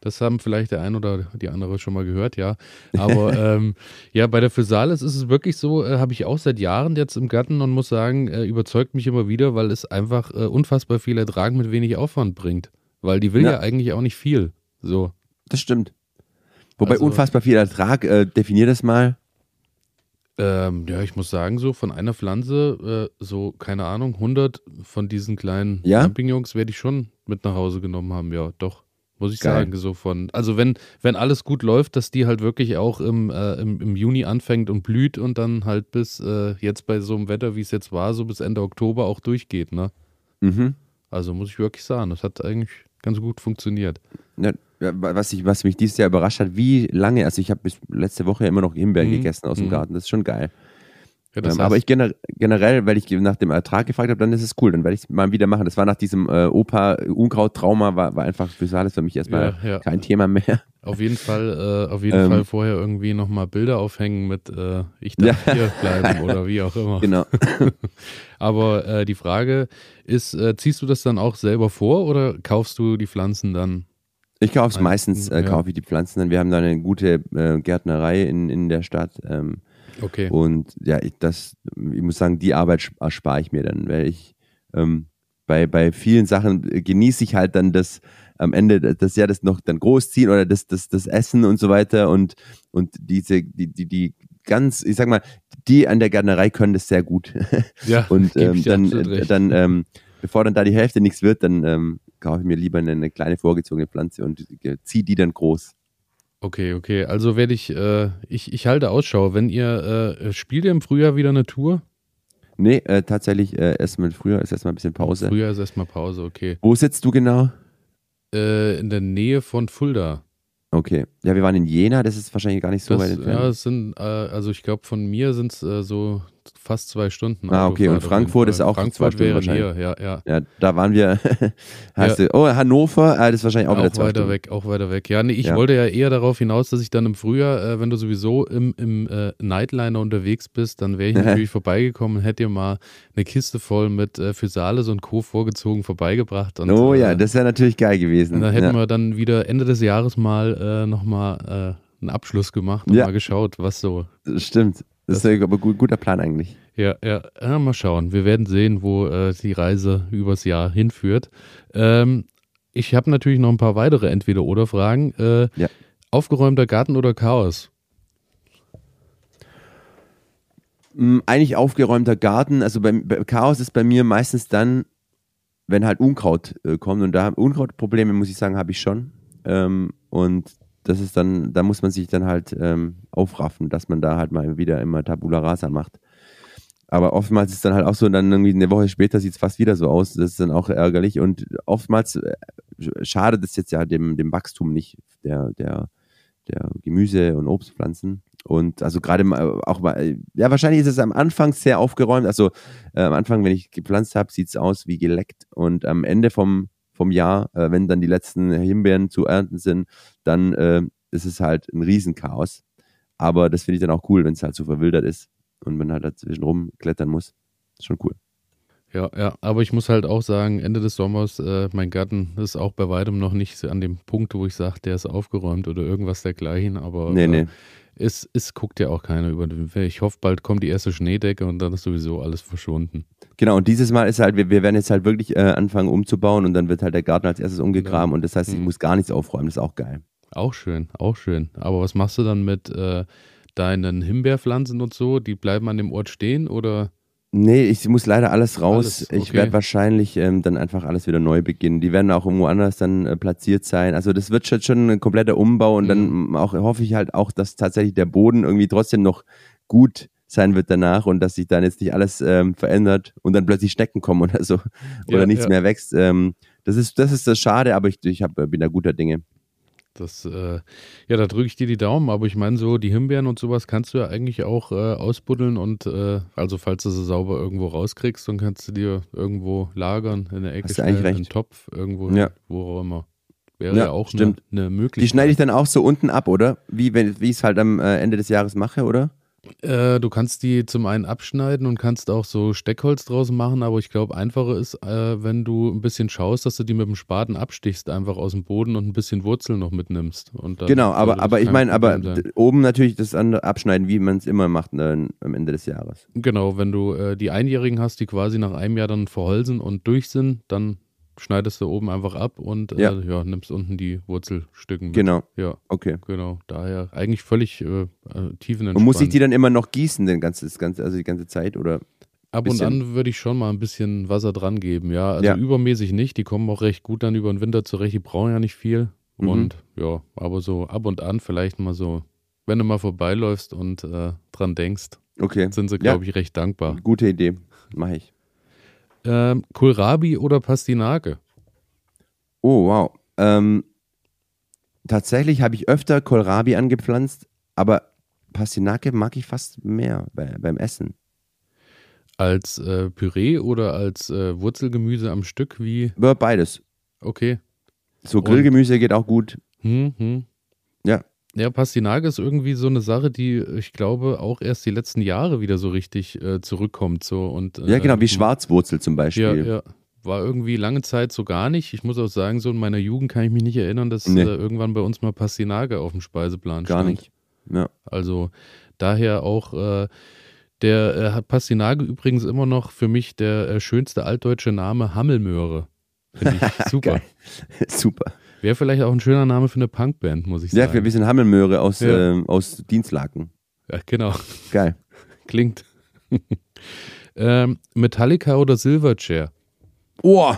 das haben vielleicht der ein oder die andere schon mal gehört, ja. Aber ähm, ja, bei der Physalis ist es wirklich so, äh, habe ich auch seit Jahren jetzt im Garten und muss sagen, äh, überzeugt mich immer wieder, weil es einfach äh, unfassbar viel Ertrag mit wenig Aufwand bringt. Weil die will ja, Ja. eigentlich auch nicht viel. So. Das stimmt. Wobei Also- unfassbar viel Ertrag, äh, definier das mal. Ähm, ja, ich muss sagen, so von einer Pflanze, äh, so, keine Ahnung, 100 von diesen kleinen Ja? Champignons werde ich schon mit nach Hause genommen haben, ja, doch. Muss ich Geil. sagen, so von, also wenn, wenn alles gut läuft, dass die halt wirklich auch im, äh, im, im Juni anfängt und blüht und dann halt bis äh, jetzt bei so einem Wetter, wie es jetzt war, so bis Ende Oktober auch durchgeht, ne? Mhm. Also muss ich wirklich sagen, das hat eigentlich ganz gut funktioniert. Ja, was, ich, was mich dieses Jahr überrascht hat, wie lange, also ich habe bis letzte Woche immer noch Himbeeren Mhm. gegessen aus dem Mhm. Garten, das ist schon geil. Ja, Ähm, aber ich gener generell, weil ich nach dem Ertrag gefragt habe, dann ist es cool, dann werde ich es mal wieder machen. Das war nach diesem äh, Opa-Unkraut-Trauma, war, war einfach Physalis für mich erstmal Ja, ja. kein Thema mehr. Auf jeden Fall, äh, auf jeden Ähm. Fall vorher irgendwie nochmal Bilder aufhängen mit äh, ich darf Ja. hier bleiben oder wie auch immer. Genau. Aber äh, die Frage ist, äh, ziehst du das dann auch selber vor oder kaufst du die Pflanzen dann? Ich kaufe es meistens, äh, kaufe ich die Pflanzen dann. Wir haben da eine gute äh, Gärtnerei in, in der Stadt. Ähm, Okay. Und ja, ich, das, ich muss sagen, die Arbeit sp- erspare ich mir dann, weil ich ähm, bei, bei vielen Sachen genieße ich halt dann das am Ende das ja das noch dann großziehen oder das, das, das Essen und so weiter und, und diese, die, die, die ganz, ich sag mal, die an der Gärtnerei können das sehr gut. Ja, Und ähm, dann, äh, dann ähm, bevor dann da die Hälfte nichts wird, dann ähm, kaufe ich mir lieber eine, eine kleine vorgezogene Pflanze und äh, ziehe die dann groß. Okay, okay. Also werde ich, äh, ich, ich halte Ausschau. Wenn ihr, äh, spielt ihr im Frühjahr wieder eine Tour? Nee, äh, tatsächlich äh, erstmal früher ist erstmal ein bisschen Pause. Frühjahr ist erstmal Pause, okay. Wo sitzt du genau? Äh, in der Nähe von Fulda. Okay. Ja, wir waren in Jena, das ist wahrscheinlich gar nicht so Das, weit ja, entfernt. es sind, äh, also ich glaube, von mir sind es äh, so fast zwei Stunden. Ah, okay. Und Frankfurt ist auch zwei Frankfurt Stunden wäre wahrscheinlich. hier, ja, ja. Ja, da waren wir. hast du, oh, Hannover, ah, das ist wahrscheinlich auch, Auch, wieder zwei weiter Stunden. weg, auch weiter weg. Ja, nee, ich Ja. wollte ja eher darauf hinaus, dass ich dann im Frühjahr, äh, wenn du sowieso im, im äh, Nightliner unterwegs bist, dann wäre ich natürlich vorbeigekommen und hätte dir mal eine Kiste voll mit äh, Physalis und Co. vorgezogen vorbeigebracht. Und, Oh ja, äh, das wäre natürlich geil gewesen. Dann hätten ja. wir dann wieder Ende des Jahres mal äh, nochmal äh, einen Abschluss gemacht und Ja. mal geschaut, was so. Stimmt. Das ist aber gut, guter Plan eigentlich. Ja, ja, ja, mal schauen. Wir werden sehen, wo äh, die Reise übers Jahr hinführt. Ähm, ich habe natürlich noch ein paar weitere Entweder-Oder-Fragen. Äh, Ja. Aufgeräumter Garten oder Chaos? Mm, Eigentlich aufgeräumter Garten. Also beim bei Chaos ist bei mir meistens dann, wenn halt Unkraut äh, kommt. Und da Unkrautprobleme, muss ich sagen, habe ich schon. Ähm, und das ist dann, da muss man sich dann halt ähm, aufraffen, dass man da halt mal wieder immer Tabula Rasa macht. Aber oftmals ist dann halt auch so, dann irgendwie eine Woche später sieht es fast wieder so aus. Das ist dann auch ärgerlich. Und oftmals äh, schadet es jetzt ja dem, dem Wachstum nicht der, der, der Gemüse- und Obstpflanzen. Und also gerade mal auch mal, ja, wahrscheinlich ist es am Anfang sehr aufgeräumt. Also äh, am Anfang, wenn ich gepflanzt habe, sieht es aus wie geleckt. Und am Ende vom, vom Jahr, äh, wenn dann die letzten Himbeeren zu ernten sind, dann äh, ist es halt ein Riesenchaos. Aber das finde ich dann auch cool, wenn es halt so verwildert ist und man halt dazwischen rumklettern muss. Ist schon cool. Ja, ja, aber ich muss halt auch sagen, Ende des Sommers, äh, mein Garten ist auch bei weitem noch nicht an dem Punkt, wo ich sage, der ist aufgeräumt oder irgendwas dergleichen, aber Nee, äh, nee. es, es guckt ja auch keiner über den Weg. Ich hoffe, bald kommt die erste Schneedecke und dann ist sowieso alles verschwunden. Genau, und dieses Mal ist halt, wir, wir werden jetzt halt wirklich äh, anfangen umzubauen und dann wird halt der Garten als erstes umgegraben und das heißt, ich Mhm. muss gar nichts aufräumen, das ist auch geil. Auch schön, auch schön. Aber was machst du dann mit äh, deinen Himbeerpflanzen und so? Die bleiben an dem Ort stehen oder? Nee, ich muss leider alles raus. Alles, Ich okay. werde wahrscheinlich ähm, dann einfach alles wieder neu beginnen. Die werden auch irgendwo anders dann äh, platziert sein. Also das wird schon, ein kompletter Umbau und dann auch hoffe ich halt auch, dass tatsächlich der Boden irgendwie trotzdem noch gut sein wird danach und dass sich dann jetzt nicht alles ähm, verändert und dann plötzlich Schnecken kommen oder so oder Ja, nichts ja. mehr wächst. Ähm, das ist das ist das Schade, aber ich, ich hab, bin da guter Dinge. Das, äh, ja, da drücke ich dir die Daumen, aber ich meine so, die Himbeeren und sowas kannst du ja eigentlich auch äh, ausbuddeln und äh, also falls du sie sauber irgendwo rauskriegst, dann kannst du dir irgendwo lagern, in der Ecke Hast stellen, einen Topf, irgendwo, Ja. wo auch immer. Wäre Ja, ja, auch stimmt. eine, eine Die Möglichkeit. schneide ich dann auch so unten ab, oder? Wie wenn wie ich es halt am äh, Ende des Jahres mache, oder? Äh, du kannst die zum einen abschneiden und kannst auch so Steckholz draus machen, aber ich glaube, einfacher ist, äh, wenn du ein bisschen schaust, dass du die mit dem Spaten abstichst, einfach aus dem Boden und ein bisschen Wurzeln noch mitnimmst. Genau, aber, aber ich meine, aber sein. oben natürlich das andere abschneiden, wie man es immer macht äh, am Ende des Jahres. Genau, wenn du äh, die Einjährigen hast, die quasi nach einem Jahr dann verholzen und durch sind, dann schneidest du oben einfach ab und äh, Ja. ja. nimmst unten die Wurzelstücken mit. Genau, Ja, okay. genau. Daher eigentlich völlig äh, äh, tiefenentspannt. Und muss ich die dann immer noch gießen, den ganze, das ganze, also die ganze Zeit, oder? Ab und an würde ich schon mal ein bisschen Wasser dran geben, ja. Also Ja. übermäßig nicht. Die kommen auch recht gut dann über den Winter zurecht. Die brauchen ja nicht viel. Mhm. Und ja, aber so ab und an vielleicht mal so, wenn du mal vorbeiläufst und äh, dran denkst, Okay, sind sie, Ja. glaube ich, recht dankbar. gute Idee, mache ich. Ähm, Kohlrabi oder Pastinake? Oh, wow. Ähm, tatsächlich habe ich öfter Kohlrabi angepflanzt, aber Pastinake mag ich fast mehr bei, beim Essen. Als äh, Püree oder als äh, Wurzelgemüse am Stück? Wie? Beides. Okay. So Grillgemüse geht auch gut. Hm, hm. Ja. Ja, Pastinake ist irgendwie so eine Sache, die ich glaube auch erst die letzten Jahre wieder so richtig äh, zurückkommt. So und, Ja, äh, genau, wie Schwarzwurzel zum Ja, Beispiel. ja. War irgendwie lange Zeit so gar nicht. Ich muss auch sagen, so in meiner Jugend kann ich mich nicht erinnern, dass Nee. äh, irgendwann bei uns mal Pastinake auf dem Speiseplan Gar stand. nicht. Ja. Also daher auch äh, der äh, hat Pastinake übrigens immer noch für mich der äh, schönste altdeutsche Name Hammelmöhre. Finde ich super. Super. Wäre vielleicht auch ein schöner Name für eine Punkband, muss ich Ja, sagen. wir, wir sind Hammelmöhre aus, Ja. ähm, aus Dienstlaken. ja, genau. Geil. Klingt. ähm, Metallica oder Silverchair? Oh,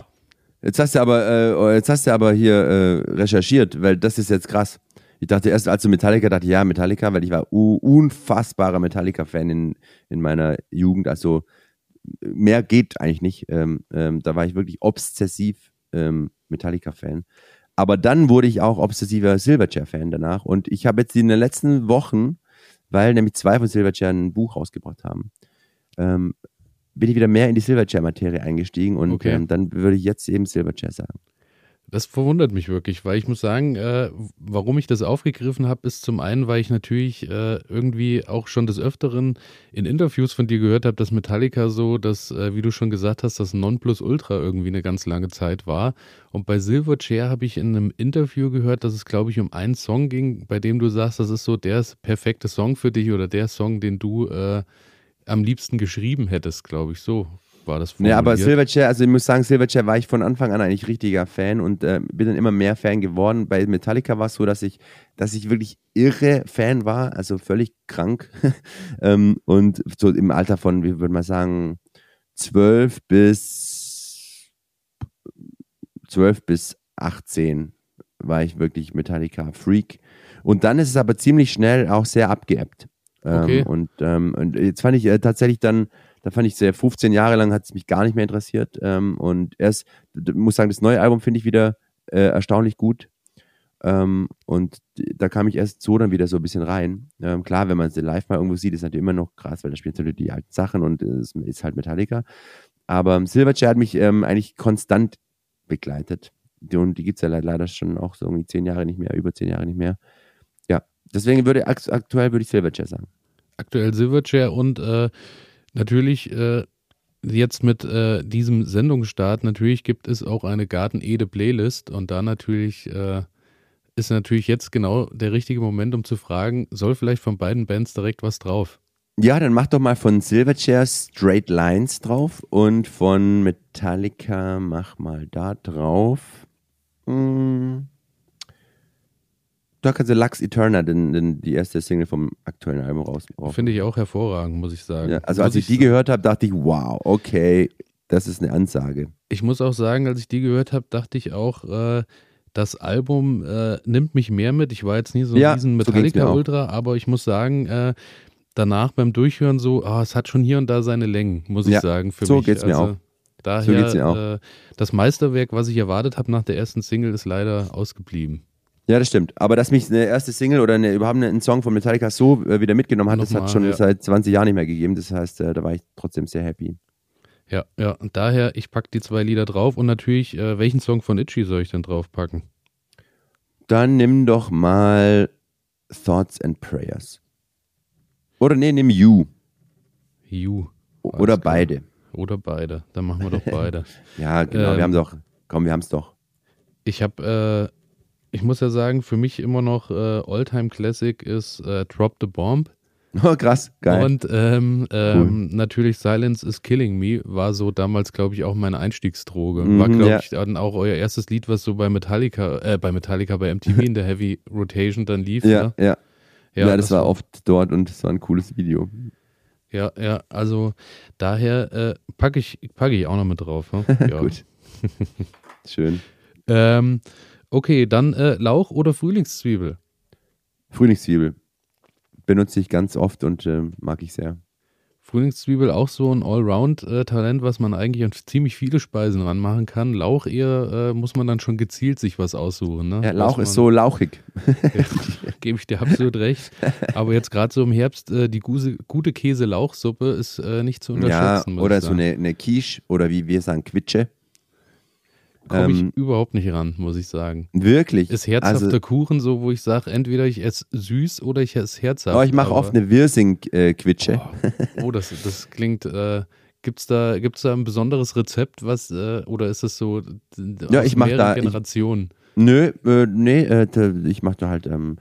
jetzt hast du aber, äh, jetzt hast du aber hier äh, recherchiert, weil das ist jetzt krass. Ich dachte erst, als du Metallica, dachte ich, ja, Metallica, weil ich war unfassbarer Metallica-Fan in, in meiner Jugend. Also mehr geht eigentlich nicht. Ähm, ähm, da war ich wirklich obsessiv ähm, Metallica-Fan. Aber dann wurde ich auch obsessiver Silverchair-Fan danach. Und ich habe jetzt in den letzten Wochen, weil nämlich zwei von Silverchair ein Buch rausgebracht haben, ähm, bin ich wieder mehr in die Silverchair-Materie eingestiegen und Okay. ähm, dann würde ich jetzt eben Silverchair sagen. Das verwundert mich wirklich, weil ich muss sagen, äh, warum ich das aufgegriffen habe, ist zum einen, weil ich natürlich äh, irgendwie auch schon des Öfteren in Interviews von dir gehört habe, dass Metallica so, dass, äh, wie du schon gesagt hast, das Nonplusultra irgendwie eine ganz lange Zeit war. Und bei Silverchair habe ich in einem Interview gehört, dass es, glaube ich, um einen Song ging, bei dem du sagst, das ist so der perfekte Song für dich oder der Song, den du äh, am liebsten geschrieben hättest, glaube ich. So war das Ja, aber formuliert. Silverchair, also ich muss sagen, Silverchair war ich von Anfang an eigentlich richtiger Fan und äh, bin dann immer mehr Fan geworden. Bei Metallica war es so, dass ich, dass ich wirklich irre Fan war, also völlig krank. ähm, und so im Alter von, wie würde man sagen, 12 bis 12 bis 18 war ich wirklich Metallica-Freak. Und dann ist es aber ziemlich schnell auch sehr abgeebbt. Ähm, Okay. und, ähm, und jetzt fand ich äh, tatsächlich dann, da fand ich sehr, 15 Jahre lang hat es mich gar nicht mehr interessiert. Ähm, und erst, muss sagen, das neue Album finde ich wieder äh, erstaunlich gut. Ähm, und da kam ich erst so dann wieder so ein bisschen rein. Ähm, klar, wenn man sie live mal irgendwo sieht, ist natürlich immer noch krass, weil da spielt natürlich die alten Sachen und es ist halt Metallica. Aber Silverchair hat mich ähm, eigentlich konstant begleitet. Und die gibt es ja le- leider schon auch so irgendwie zehn Jahre nicht mehr, über zehn Jahre nicht mehr. Ja, deswegen würde akt aktuell würde ich Silverchair sagen. aktuell Silverchair und äh, natürlich äh, jetzt mit äh, diesem Sendungsstart, natürlich gibt es auch eine Garten-Ede-Playlist und da natürlich äh, ist natürlich jetzt genau der richtige Moment, um zu fragen, soll vielleicht von beiden Bands direkt was drauf? Ja, dann mach doch mal von Silverchair Straight Lines drauf und von Metallica mach mal da drauf. Hm. Da kannst du Lux Eterna, den, den, die erste Single vom aktuellen Album raus. Finde ich auch hervorragend, muss ich sagen. Ja, also muss als ich die sa- gehört habe, dachte ich, wow, okay, das ist eine Ansage. Ich muss auch sagen, als ich die gehört habe, dachte ich auch, äh, das Album äh, nimmt mich mehr mit. Ich war jetzt nie so ein Ja, riesen so mir. Metallica-Ultra, aber ich muss sagen, äh, danach beim Durchhören so, ah, es hat schon hier und da seine Längen, muss ich Ja, sagen. Für so mich. geht's mir also, auch. Daher, So geht's mir auch. Äh, das Meisterwerk, was ich erwartet habe nach der ersten Single, ist leider ausgeblieben. Ja, das stimmt. Aber dass mich eine erste Single oder eine, überhaupt einen Song von Metallica so äh, wieder mitgenommen hat, das Nochmal, hat schon ja. seit 20 Jahren nicht mehr gegeben. Das heißt, äh, da war ich trotzdem sehr happy. Ja, ja, und daher, ich packe die zwei Lieder drauf und natürlich, äh, welchen Song von Itchy soll ich denn draufpacken? Dann nimm doch mal Thoughts and Prayers. Oder nee, nimm You. You. Oder beide. Oder beide. Dann machen wir doch beide. Ja, genau. Ähm, wir haben doch. Komm, wir haben es doch. Ich habe, äh, ich muss ja sagen, für mich immer noch äh, Alltime Classic ist äh, Drop the Bomb. Oh, krass. Geil. Und ähm, ähm, natürlich Silence is Killing Me war so damals, glaube ich, auch meine Einstiegsdroge. Mhm, war, glaube ja. ich, dann auch euer erstes Lied, was so bei Metallica, äh, bei Metallica, bei MTV in der Heavy Rotation dann lief. ja, ne? ja, ja. das, war oft dort und es war ein cooles Video. Ja, ja, also daher äh, packe ich, pack ich auch noch mit drauf. Ne? Ja. Gut. Schön. Ähm, okay, dann äh, Lauch oder Frühlingszwiebel? Frühlingszwiebel. Benutze ich ganz oft und äh, mag ich sehr. Frühlingszwiebel auch so ein Allround-Talent, was man eigentlich an ziemlich viele Speisen ranmachen kann. Lauch eher äh, muss man dann schon gezielt sich was aussuchen. Ne? Ja, Lauch Was ist man- so lauchig. Gebe ich dir absolut recht. Aber jetzt gerade so im Herbst, äh, die guse, gute Käse-Lauchsuppe ist äh, nicht zu Ja, unterschätzen. muss oder so eine, eine Quiche oder wie wir sagen, Quitsche. Komme ähm, ich überhaupt nicht ran, muss ich sagen. Wirklich. Ist herzhafter Also, Kuchen so, wo ich sage, entweder ich esse süß oder ich esse herzhaft. oh, ich mache aber- oft eine Wirsing-Quitsche. Oh, das, das klingt. Äh, gibt's da, gibt's da ein besonderes Rezept, was äh, oder ist es so Ja, ich mach da- ich- Generationen? Nö, äh, nee, äh, ich mache da halt ähm,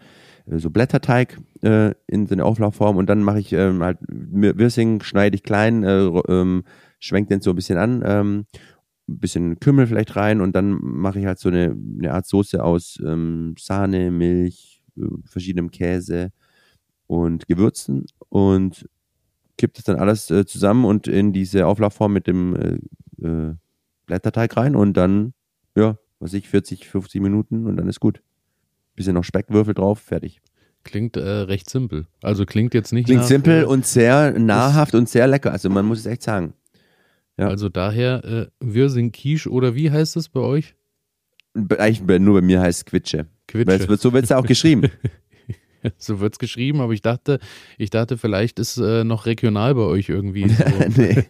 so Blätterteig äh, in so eine Auflaufform und dann mache ich ähm, halt Wirsing, schneide ich klein, äh, ähm, schwenk den so ein bisschen an, ähm, ein bisschen Kümmel vielleicht rein und dann mache ich halt so eine, eine Art Soße aus ähm, Sahne, Milch, äh, verschiedenem Käse und Gewürzen und kipp das dann alles äh, zusammen und in diese Auflaufform mit dem äh, äh, Blätterteig rein und dann, ja, was weiß ich, 40, 50 Minuten und dann ist gut. Bisschen noch Speckwürfel drauf, fertig. Klingt äh, recht simpel. Also klingt jetzt nicht Klingt nach, simpel äh, und sehr nahrhaft und sehr lecker. Also man muss es echt sagen. Ja. Also daher äh, Wirsing Quiche oder wie heißt es bei euch? Eigentlich nur bei mir heißt es Quitsche. Weil Quitsche. wird, so wird es ja auch geschrieben. so wird es geschrieben, aber ich dachte, ich dachte, vielleicht ist äh, noch regional bei euch irgendwie. So. nee.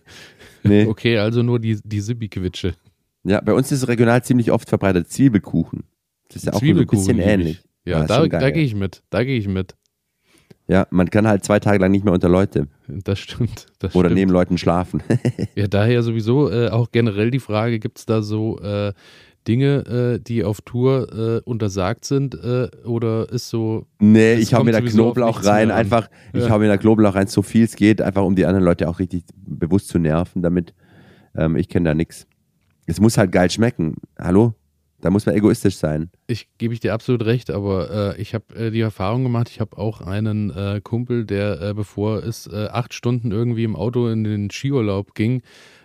nee. Okay, also nur die, die Sibi-Quitsche. Ja, bei uns ist es regional ziemlich oft verbreitet. Zwiebelkuchen. Das ist ja auch ein bisschen ähnlich. Ja, da, schon geil, da ey. gehe ich mit. Da gehe ich mit. Ja, man kann halt zwei Tage lang nicht mehr unter Leute Das stimmt. Das oder stimmt. neben Leuten schlafen. Ja, daher sowieso äh, auch generell die Frage, gibt es da so äh, Dinge, äh, die auf Tour äh, untersagt sind äh, oder ist so, nee, ich hau mir da Knoblauch rein, einfach, ich Ja. hau mir da Knoblauch rein, so viel es geht, einfach um die anderen Leute auch richtig bewusst zu nerven damit. Ähm, ich kenne da nichts. Es muss halt geil schmecken. Hallo? Da muss man egoistisch sein. ich gebe ich dir absolut recht, aber äh, ich habe äh, die Erfahrung gemacht, ich habe auch einen äh, Kumpel, der äh, bevor es äh, acht Stunden irgendwie im Auto in den Skiurlaub ging,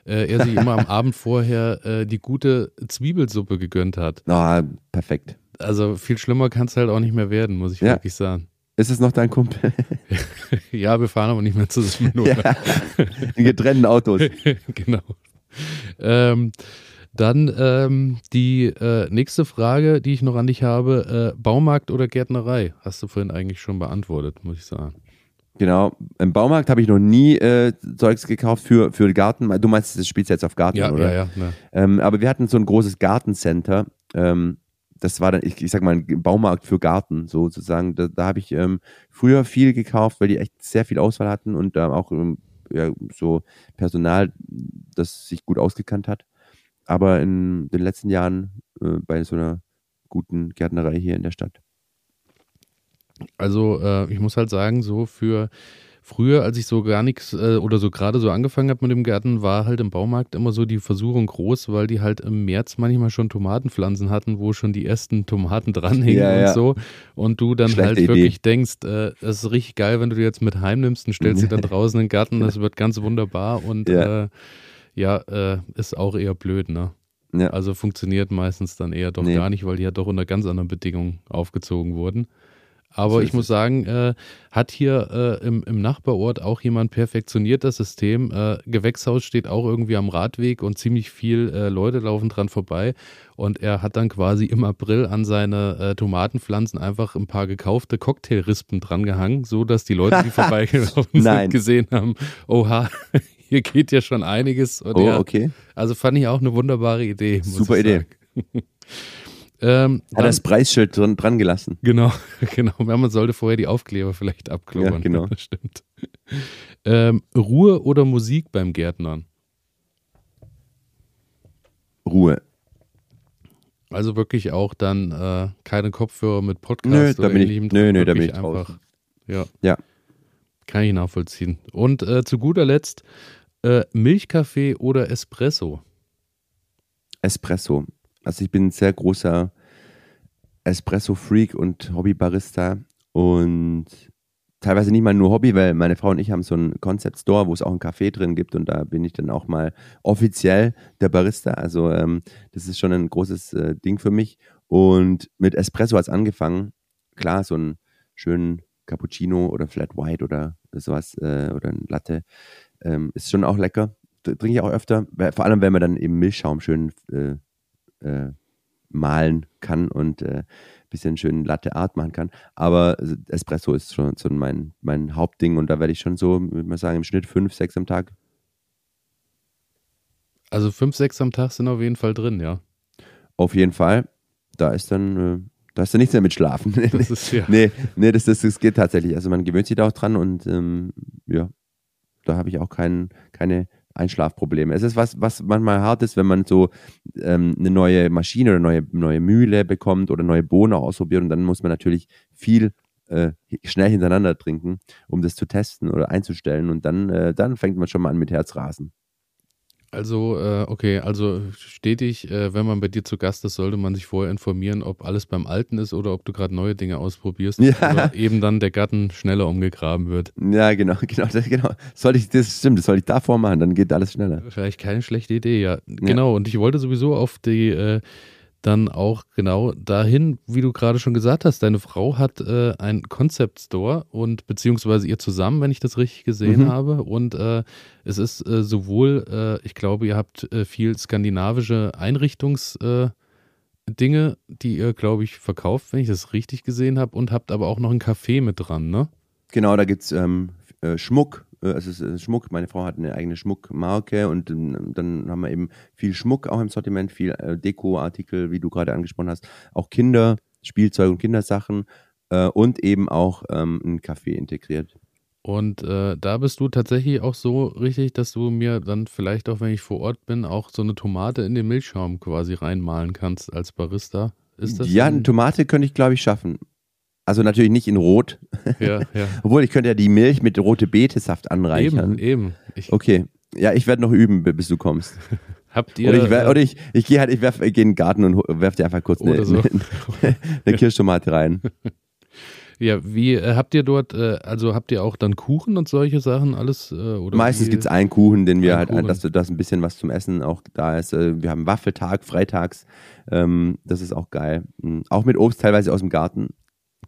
äh, er sich immer am Abend vorher die gute Zwiebelsuppe gegönnt hat. Na, perfekt. Also viel schlimmer kann es halt auch nicht mehr werden, muss ich Ja. wirklich sagen. Ist es noch dein Kumpel? Ja, wir fahren aber nicht mehr zusammen. Ja. In getrennten Autos. genau. Ähm, dann ähm, die äh, nächste Frage, die ich noch an dich habe: äh, Baumarkt oder Gärtnerei? Hast du vorhin eigentlich schon beantwortet, muss ich sagen. Genau. Im Baumarkt habe ich noch nie äh, Zeugs gekauft für, für den Garten. Du meinst, das spielst jetzt auf Garten, Ja, oder? ja, ja. Ne. Ähm, aber wir hatten so ein großes Gartencenter. Ähm, das war dann, ich, ich sag mal, ein Baumarkt für Garten sozusagen. Da, da habe ich ähm, früher viel gekauft, weil die echt sehr viel Auswahl hatten und ähm, auch ähm, ja, so Personal, das sich gut ausgekannt hat. Aber in den letzten Jahren äh, bei so einer guten Gärtnerei hier in der Stadt. Also, äh, ich muss halt sagen, so für früher, als ich so gar nichts äh, oder so gerade so angefangen habe mit dem Gärten, war halt im Baumarkt immer so die Versuchung groß, weil die halt im März manchmal schon Tomatenpflanzen hatten, wo schon die ersten Tomaten dranhingen Ja, und ja. so. Und du dann Schlechte halt Idee. wirklich denkst, äh, das ist richtig geil, wenn du die jetzt mit heimnimmst und stellst sie dann draußen in den Garten, das wird ganz wunderbar und Ja. äh, ja, äh, ist auch eher blöd, ne? Ja. Also funktioniert meistens dann eher doch Nee. gar nicht, weil die ja doch unter ganz anderen Bedingungen aufgezogen wurden. Aber So ich muss sagen, äh, hat hier äh, im, im Nachbarort auch jemand perfektioniert das System. Äh, Gewächshaus steht auch irgendwie am Radweg und ziemlich viel äh, Leute laufen dran vorbei. Und er hat dann quasi im April an seine äh, Tomatenpflanzen einfach ein paar gekaufte Cocktailrispen drangehangen, so dass die Leute, die vorbeigelaufen sind, gesehen haben, oha, hier geht ja schon einiges. Und Oh, ja, okay. also fand ich auch eine wunderbare Idee. Super Idee. Ähm, Hat dann- das Preisschild dran, dran gelassen. Genau, genau. Man sollte vorher die Aufkleber vielleicht abklubbern. Ja, genau. Das stimmt. Ähm, Ruhe oder Musik beim Gärtnern? Ruhe. Also wirklich auch dann äh, keine Kopfhörer mit Podcast Nö, da oder bin ich- nö, nö, da bin ich draußen. Ja. Ja. Kann ich nachvollziehen. Und äh, zu guter Letzt äh, Milchkaffee oder Espresso? Espresso. Also ich bin ein sehr großer Espresso-Freak und Hobby-Barista und teilweise nicht mal nur Hobby, weil meine Frau und ich haben so einen Concept Store, wo es auch einen Café drin gibt und da bin ich dann auch mal offiziell der Barista. Also ähm, das ist schon ein großes äh, Ding für mich. Und mit Espresso hat es angefangen. Klar, so einen schönen Cappuccino oder Flat White oder sowas äh, oder ein Latte ähm, ist schon auch lecker. Trinke ich auch öfter, vor allem wenn man dann eben Milchschaum schön äh, äh, malen kann und äh, bisschen schön Latte Art machen kann. Aber Espresso ist schon so mein, mein Hauptding und da werde ich schon so, würde man sagen, im Schnitt fünf, sechs am Tag. Also fünf, sechs am Tag sind auf jeden Fall drin, ja. Auf jeden Fall. Da ist dann, äh, da ist dann nichts mehr mit Schlafen. Das ist ja. nee, nee, das, das, das geht tatsächlich. Also man gewöhnt sich da auch dran und ähm, ja, da habe ich auch kein, keine Einschlafprobleme. Es ist was, was manchmal hart ist, wenn man so ähm, eine neue Maschine oder neue, neue Mühle bekommt oder neue Bohnen ausprobiert und dann muss man natürlich viel äh, schnell hintereinander trinken, um das zu testen oder einzustellen und dann, äh, dann fängt man schon mal an mit Herzrasen. Also, äh, okay, also stetig, äh, wenn man bei dir zu Gast ist, sollte man sich vorher informieren, ob alles beim Alten ist oder ob du gerade neue Dinge ausprobierst. Ja. Oder eben dann der Garten schneller umgegraben wird. Ja, genau, genau, das, genau. Soll ich, das stimmt, das soll ich davor machen, dann geht alles schneller. Vielleicht keine schlechte Idee, ja. Genau, und ich wollte sowieso auf die, äh, dann auch genau dahin, wie du gerade schon gesagt hast, deine Frau hat äh, einen Concept Store und beziehungsweise ihr zusammen, wenn ich das richtig gesehen Mhm. habe. Und äh, es ist äh, sowohl, äh, ich glaube, ihr habt äh, viel skandinavische Einrichtungs, äh, die ihr, glaube ich, verkauft, wenn ich das richtig gesehen habe, und habt aber auch noch ein Café mit dran, ne? Genau, da gibt es ähm, äh, Schmuck. Äh, es ist äh, Schmuck. Meine Frau hat eine eigene Schmuckmarke und dann haben wir eben viel Schmuck auch im Sortiment, viel äh, Dekoartikel, wie du gerade angesprochen hast, auch Kinder, Spielzeug und Kindersachen äh, und eben auch ähm, ein Café integriert. Und äh, da bist du tatsächlich auch so richtig, dass du mir dann vielleicht auch, wenn ich vor Ort bin, auch so eine Tomate in den Milchschaum quasi reinmalen kannst als Barista. Ist das ja, ein- eine Tomate könnte ich, glaube ich, schaffen. Also natürlich nicht in Rot. Ja, ja. Obwohl, ich könnte ja die Milch mit rote Betesaft anreichern. Eben, eben. Ich, Okay. Ja, ich werde noch üben, bi- bis du kommst. Habt ihr. Oder ich, äh, oder ich, ich gehe halt, ich werf, ich geh in den Garten und werf dir einfach kurz eine, so. eine, eine Kirschtomate rein. Ja, wie äh, habt ihr dort, äh, also habt ihr auch dann Kuchen und solche Sachen alles? Äh, oder Meistens gibt es einen Kuchen, den wir halt, Kuchen. dass, dass ein bisschen was zum Essen auch da ist. Äh, Wir haben Waffeltag, freitags. Ähm, das ist auch geil. Mhm. Auch mit Obst teilweise aus dem Garten.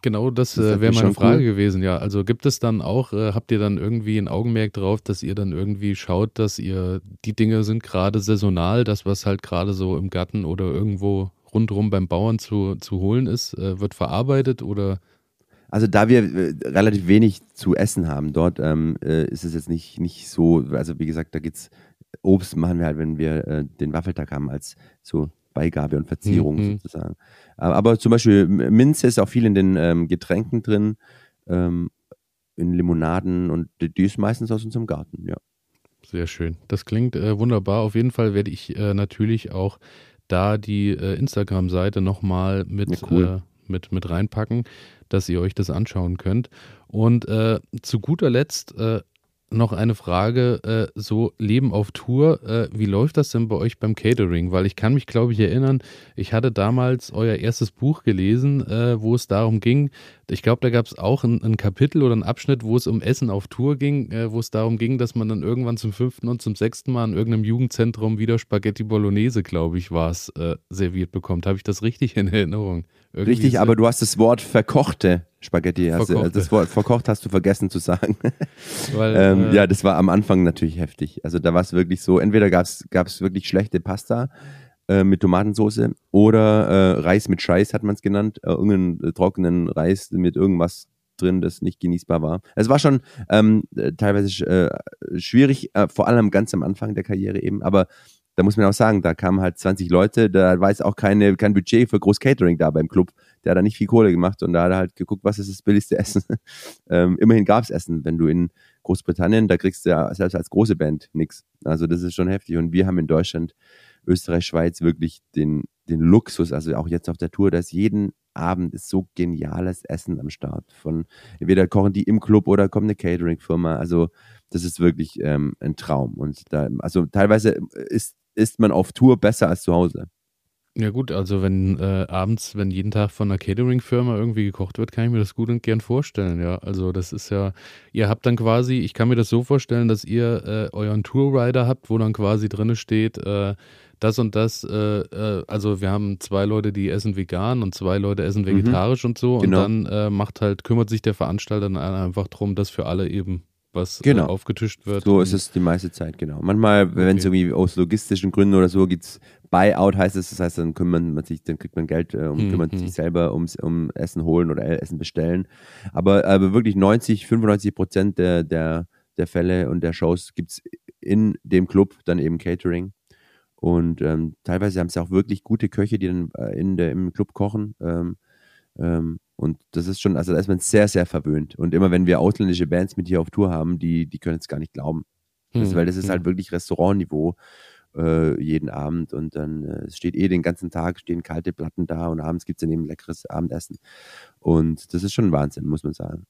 Genau, das, Das äh, wäre meine Frage cool. gewesen, ja. Also gibt es dann auch, äh, habt ihr dann irgendwie ein Augenmerk drauf, dass ihr dann irgendwie schaut, dass ihr, die Dinge sind gerade saisonal, das, was halt gerade so im Garten oder irgendwo rundherum beim Bauern zu, zu holen ist, äh, wird verarbeitet oder Also da wir äh, relativ wenig zu essen haben dort, ähm, äh, ist es jetzt nicht, nicht so, also wie gesagt, da geht's Obst machen wir halt, wenn wir äh, den Waffeltag haben, als so Beigabe und Verzierung Mhm. sozusagen. Aber, aber zum Beispiel Minze ist auch viel in den ähm, Getränken drin, ähm, in Limonaden und die, die ist meistens aus unserem Garten, ja. Sehr schön. Das klingt äh, wunderbar. Auf jeden Fall werde ich äh, natürlich auch da die äh, Instagram-Seite nochmal mit, Ja, cool. äh, mit, mit reinpacken, dass ihr euch das anschauen könnt. Und äh, zu guter Letzt äh, noch eine Frage, äh, so Leben auf Tour, äh, wie läuft das denn bei euch beim Catering? Weil ich kann mich, glaube ich, erinnern, ich hatte damals euer erstes Buch gelesen, äh, wo es darum ging, ich glaube, da gab es auch ein, ein Kapitel oder einen Abschnitt, wo es um Essen auf Tour ging, äh, wo es darum ging, dass man dann irgendwann zum fünften und zum sechsten Mal in irgendeinem Jugendzentrum wieder Spaghetti Bolognese, glaube ich, war es, äh, serviert bekommt. Habe ich das richtig in Erinnerung? Irgendwie Richtig, aber du hast das Wort verkochte Spaghetti, hast du, Verkochte. das Wort verkocht hast du vergessen zu sagen. weil, Ähm, äh, ja, das war am Anfang natürlich heftig. Also da war es wirklich so, entweder gab es wirklich schlechte Pasta äh, mit Tomatensauce oder äh, Reis mit Scheiß hat man es genannt, äh, irgendeinen äh, trockenen Reis mit irgendwas drin, das nicht genießbar war. Es war schon ähm, äh, teilweise äh, schwierig, äh, vor allem ganz am Anfang der Karriere eben, aber da muss man auch sagen, da kamen halt 20 Leute, da war jetzt auch keine, kein Budget für Groß Catering da beim Club. Der hat da nicht viel Kohle gemacht und da hat er halt geguckt, was ist das billigste Essen. ähm, immerhin gab es Essen. Wenn du in Großbritannien, da kriegst du ja selbst als große Band nichts. Also das ist schon heftig. Und wir haben in Deutschland, Österreich, Schweiz wirklich den, den Luxus, also auch jetzt auf der Tour, dass jeden Abend ist so geniales Essen am Start. Von entweder kochen die im Club oder kommt eine Catering-Firma. Also das ist wirklich ähm, ein Traum. Und da, also teilweise ist, ist man auf Tour besser als zu Hause. Ja gut, also wenn äh, abends, wenn jeden Tag von einer Catering-Firma irgendwie gekocht wird, kann ich mir das gut und gern vorstellen, ja. Also das ist ja, ihr habt dann quasi, ich kann mir das so vorstellen, dass ihr äh, euren Tourrider habt, wo dann quasi drinne steht, äh, das und das, äh, äh, also wir haben zwei Leute, die essen vegan und zwei Leute essen vegetarisch und so Genau. und dann äh, macht halt, kümmert sich der Veranstalter dann einfach drum, dass für alle eben was Genau. äh, aufgetischt wird. So ist es die meiste Zeit, genau. Manchmal, wenn es Okay. irgendwie aus logistischen Gründen oder so gibt's Buyout heißt es, das heißt, dann kümmert man sich, dann kriegt man Geld äh, und Mhm. kümmert sich selber ums um Essen holen oder Essen bestellen. Aber, aber wirklich 90, 95 Prozent der, der, der Fälle und der Shows gibt's in dem Club dann eben Catering. Und ähm, teilweise haben sie auch wirklich gute Köche, die dann äh, in der, im Club kochen. Ähm, ähm, und das ist schon, also da ist man sehr, sehr verwöhnt. Und immer wenn wir ausländische Bands mit hier auf Tour haben, die, die können es gar nicht glauben. Das, Hm, weil das ist hm. halt wirklich Restaurantniveau äh, jeden Abend und dann äh, steht eh den ganzen Tag, stehen kalte Platten da und abends gibt es dann eben leckeres Abendessen. Und das ist schon Wahnsinn, muss man sagen.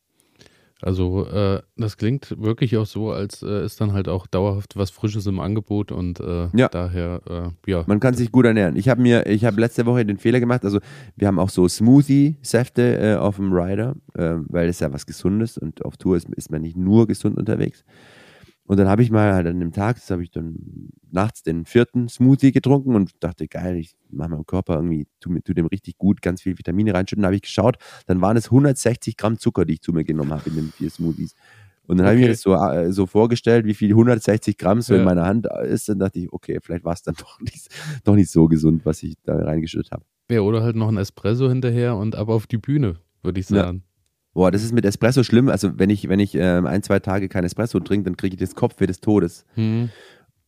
Also äh, das klingt wirklich auch so, als äh, ist dann halt auch dauerhaft was Frisches im Angebot und äh, Ja. daher, äh, ja. Man kann sich gut ernähren. Ich habe mir, ich habe letzte Woche den Fehler gemacht, also wir haben auch so Smoothie-Säfte äh, auf dem Rider, äh, weil das ja was Gesundes und auf Tour ist, ist man nicht nur gesund unterwegs. Und dann habe ich mal halt an dem Tag, das habe ich dann nachts den vierten Smoothie getrunken und dachte, geil, ich mache meinem Körper irgendwie, tu, tu dem richtig gut, ganz viel Vitamine reinschütten. Da habe ich geschaut, dann waren es 160 Gramm Zucker, die ich zu mir genommen habe in den vier Smoothies. Und dann habe ich mir Okay. das so, äh, so vorgestellt, wie viel 160 Gramm so Ja. in meiner Hand ist. Dann dachte ich, okay, vielleicht war es dann doch nicht, doch nicht so gesund, was ich da reingeschüttet habe. Ja, oder halt noch ein Espresso hinterher und ab auf die Bühne, würde ich sagen. Boah, das ist mit Espresso schlimm. Also wenn ich, wenn ich ähm, ein, zwei Tage kein Espresso trinke, dann kriege ich das Kopfweh des Todes. Mhm.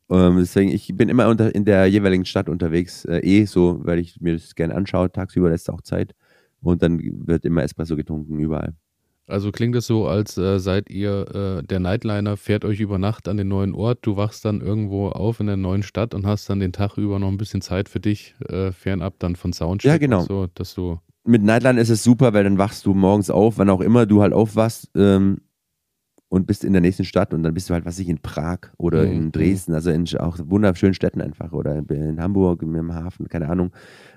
Ähm, deswegen, ich bin immer unter, in der jeweiligen Stadt unterwegs, äh, eh so, weil ich mir das gerne anschaue. Tagsüber lässt auch Zeit. Und dann wird immer Espresso getrunken, überall. Also klingt es so, als äh, seid ihr, äh, der Nightliner fährt euch über Nacht an den neuen Ort, du wachst dann irgendwo auf in der neuen Stadt und hast dann den Tag über noch ein bisschen Zeit für dich, äh, fernab dann von Soundcheck. Ja, genau. So, dass du Mit Nightliner ist es super, weil dann wachst du morgens auf, wann auch immer du halt aufwachst ähm, und bist in der nächsten Stadt und dann bist du halt, was ich, in Prag oder mhm. in Dresden, also in auch wunderschönen Städten einfach oder in Hamburg, im Hafen, keine Ahnung.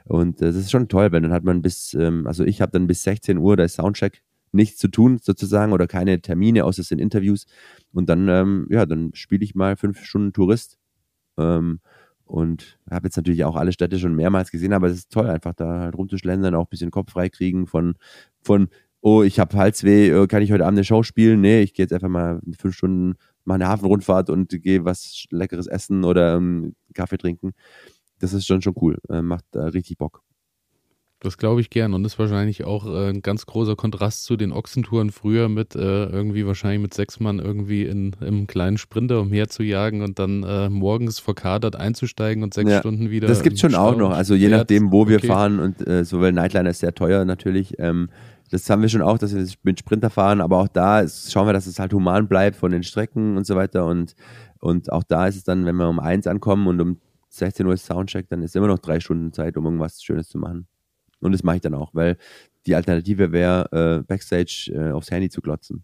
Und äh, das ist schon toll, weil dann hat man bis, ähm, also ich habe dann bis 16 Uhr, da ist Soundcheck nichts zu tun sozusagen oder keine Termine, außer es sind Interviews. Und dann, ähm, ja, dann spiele ich mal fünf Stunden Tourist. Ähm, und habe jetzt natürlich auch alle Städte schon mehrmals gesehen, aber es ist toll, einfach da halt rumzuschlendern, auch ein bisschen Kopf frei kriegen von, von oh, ich habe Halsweh, äh, kann ich heute Abend eine Show spielen? Nee, ich gehe jetzt einfach mal fünf Stunden, mache eine Hafenrundfahrt und gehe was Leckeres essen oder ähm, Kaffee trinken. Das ist schon schon cool, äh, macht äh, richtig Bock. Das glaube ich gern und ist wahrscheinlich auch äh, ein ganz großer Kontrast zu den Ochsentouren früher mit äh, irgendwie wahrscheinlich mit sechs Mann irgendwie in, im kleinen Sprinter umherzujagen und dann äh, morgens verkadert einzusteigen und sechs ja, Stunden wieder. Das gibt schon auch noch, also je nachdem, wo wir okay. fahren und äh, so, weil Nightliner ist sehr teuer natürlich. Ähm, das haben wir schon auch, dass wir mit Sprinter fahren, aber auch da schauen wir, dass es halt human bleibt von den Strecken und so weiter und, und auch da ist es dann, wenn wir um eins ankommen und um 16 Uhr ist Soundcheck, dann ist immer noch drei Stunden Zeit, um irgendwas Schönes zu machen. Und das mache ich dann auch, weil die Alternative wäre, äh, Backstage äh, aufs Handy zu glotzen.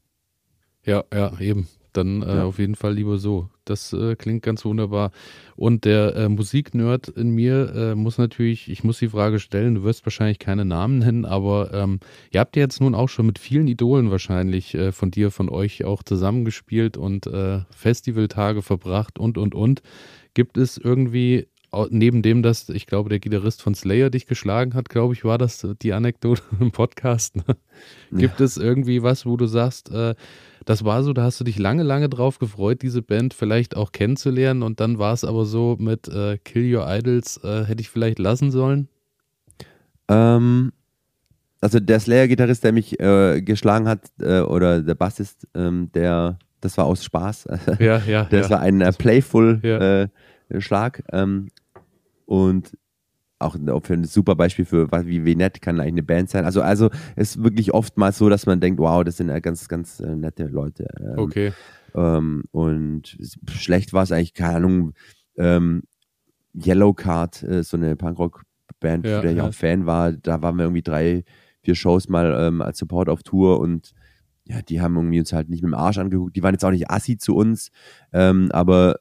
Ja, ja, eben. Dann äh, ja. auf jeden Fall lieber so. Das äh, klingt ganz wunderbar. Und der äh, Musiknerd in mir äh, muss natürlich, ich muss die Frage stellen, du wirst wahrscheinlich keine Namen nennen, aber ähm, ihr habt ja jetzt nun auch schon mit vielen Idolen wahrscheinlich äh, von dir, von euch auch zusammengespielt und Festivaltage verbracht und, und, und. Gibt es irgendwie neben dem, dass ich glaube, der Gitarrist von Slayer dich geschlagen hat, glaube ich, war das die Anekdote im Podcast. Ne? Gibt ja. es irgendwie was, wo du sagst, äh, das war so, da hast du dich lange, lange drauf gefreut, diese Band vielleicht auch kennenzulernen und dann war es aber so mit äh, Kill Your Idols, äh, hätte ich vielleicht lassen sollen? Ähm, also der Slayer-Gitarrist, der mich äh, geschlagen hat, äh, oder der Bassist, ähm, der, das war aus Spaß. Ja, ja. Das ja. war ein äh, playful ja. Schlag. Ähm, und auch für ein super Beispiel für wie, wie nett kann eigentlich eine Band sein. Also, also es ist wirklich oftmals so, dass man denkt, wow, das sind ganz, ganz äh, nette Leute. Ähm, okay. Ähm, und schlecht war es eigentlich, keine Ahnung, ähm, Yellow Card, äh, so eine Punkrock-Band, ja, der ich ja. auch Fan war, da waren wir irgendwie drei, vier Shows mal ähm, als Support auf Tour und ja, die haben irgendwie uns halt nicht mit dem Arsch angeguckt. Die waren jetzt auch nicht assi zu uns, ähm, aber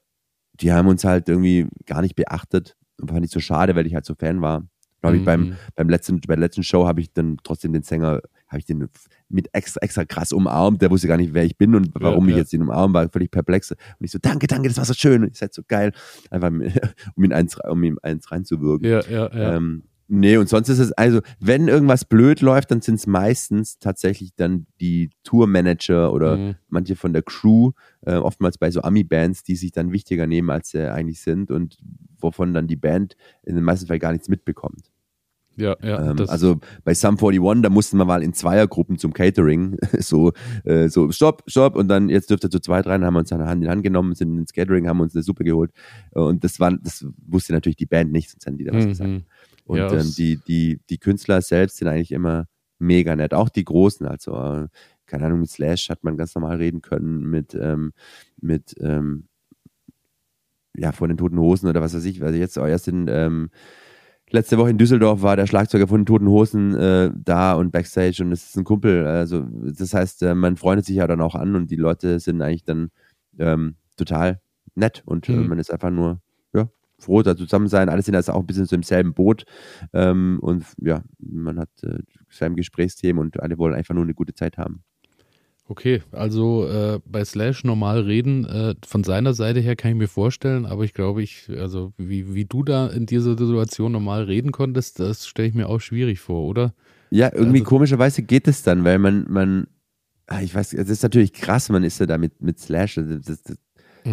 die haben uns halt irgendwie gar nicht beachtet fand ich so schade, weil ich halt so Fan war. Glaube ich, mhm. beim, beim letzten, bei der letzten Show habe ich dann trotzdem den Sänger, habe ich den mit extra, extra krass umarmt. Der wusste gar nicht, wer ich bin und warum ja, ich ja. jetzt den umarmt, war völlig perplex. Und ich so, danke, danke, das war so schön. Und ich seid so geil. Einfach, um ihn eins, um ihm eins reinzuwirken. Ja, ja, ja. Ähm, Nee, und sonst ist es, also, wenn irgendwas blöd läuft, dann sind es meistens tatsächlich dann die Tourmanager oder mhm. manche von der Crew, äh, oftmals bei so Ami-Bands, die sich dann wichtiger nehmen, als sie eigentlich sind und wovon dann die Band in den meisten Fällen gar nichts mitbekommt. Ja, ja. Ähm, also bei Sum 41, da mussten wir mal in Zweiergruppen zum Catering so, äh, so, stopp, stopp, und dann jetzt dürft ihr zu zweit rein, haben wir uns eine Hand in Hand genommen, sind ins Catering, haben uns eine Suppe geholt. Und das war, das wusste natürlich die Band nicht, sonst hätten die da was mhm. gesagt. Und ja, ähm, die, die, die Künstler selbst sind eigentlich immer mega nett. Auch die Großen, also äh, keine Ahnung, mit Slash hat man ganz normal reden können, mit, ähm, mit ähm, ja, von den Toten Hosen oder was weiß ich, weil also jetzt auch erst in ähm, letzte Woche in Düsseldorf war der Schlagzeuger von den Toten Hosen äh, da und Backstage und es ist ein Kumpel. Also das heißt, äh, man freundet sich ja dann auch an und die Leute sind eigentlich dann ähm, total nett und äh, mhm. man ist einfach nur froh, da zusammen sein. Alle sind also auch ein bisschen so im selben Boot. Ähm, und ja, man hat äh, sein Gesprächsthemen und alle wollen einfach nur eine gute Zeit haben. Okay, also äh, bei Slash normal reden, äh, von seiner Seite her kann ich mir vorstellen, aber ich glaube, ich, also wie, wie du da in dieser Situation normal reden konntest, das stelle ich mir auch schwierig vor, oder? Ja, irgendwie also, komischerweise geht es dann, weil man, man, ah, ich weiß, es ist natürlich krass, man ist ja da mit, mit Slash, das, das,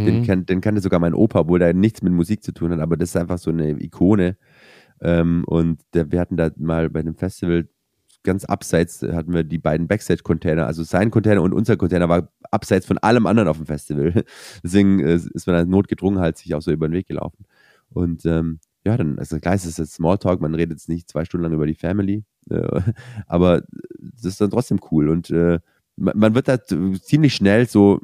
Mhm. Den, kann, den kannte sogar mein Opa, obwohl der nichts mit Musik zu tun hat, aber das ist einfach so eine Ikone. Ähm, und der, wir hatten da mal bei dem Festival ganz abseits hatten wir die beiden Backstage-Container, also sein Container und unser Container war abseits von allem anderen auf dem Festival. Deswegen äh, ist man notgedrungen halt sich auch so über den Weg gelaufen. Und ähm, ja, dann, also klar, es ist jetzt Smalltalk, man redet jetzt nicht zwei Stunden lang über die Family, äh, aber das ist dann trotzdem cool und äh, man, man, wird da ziemlich schnell so,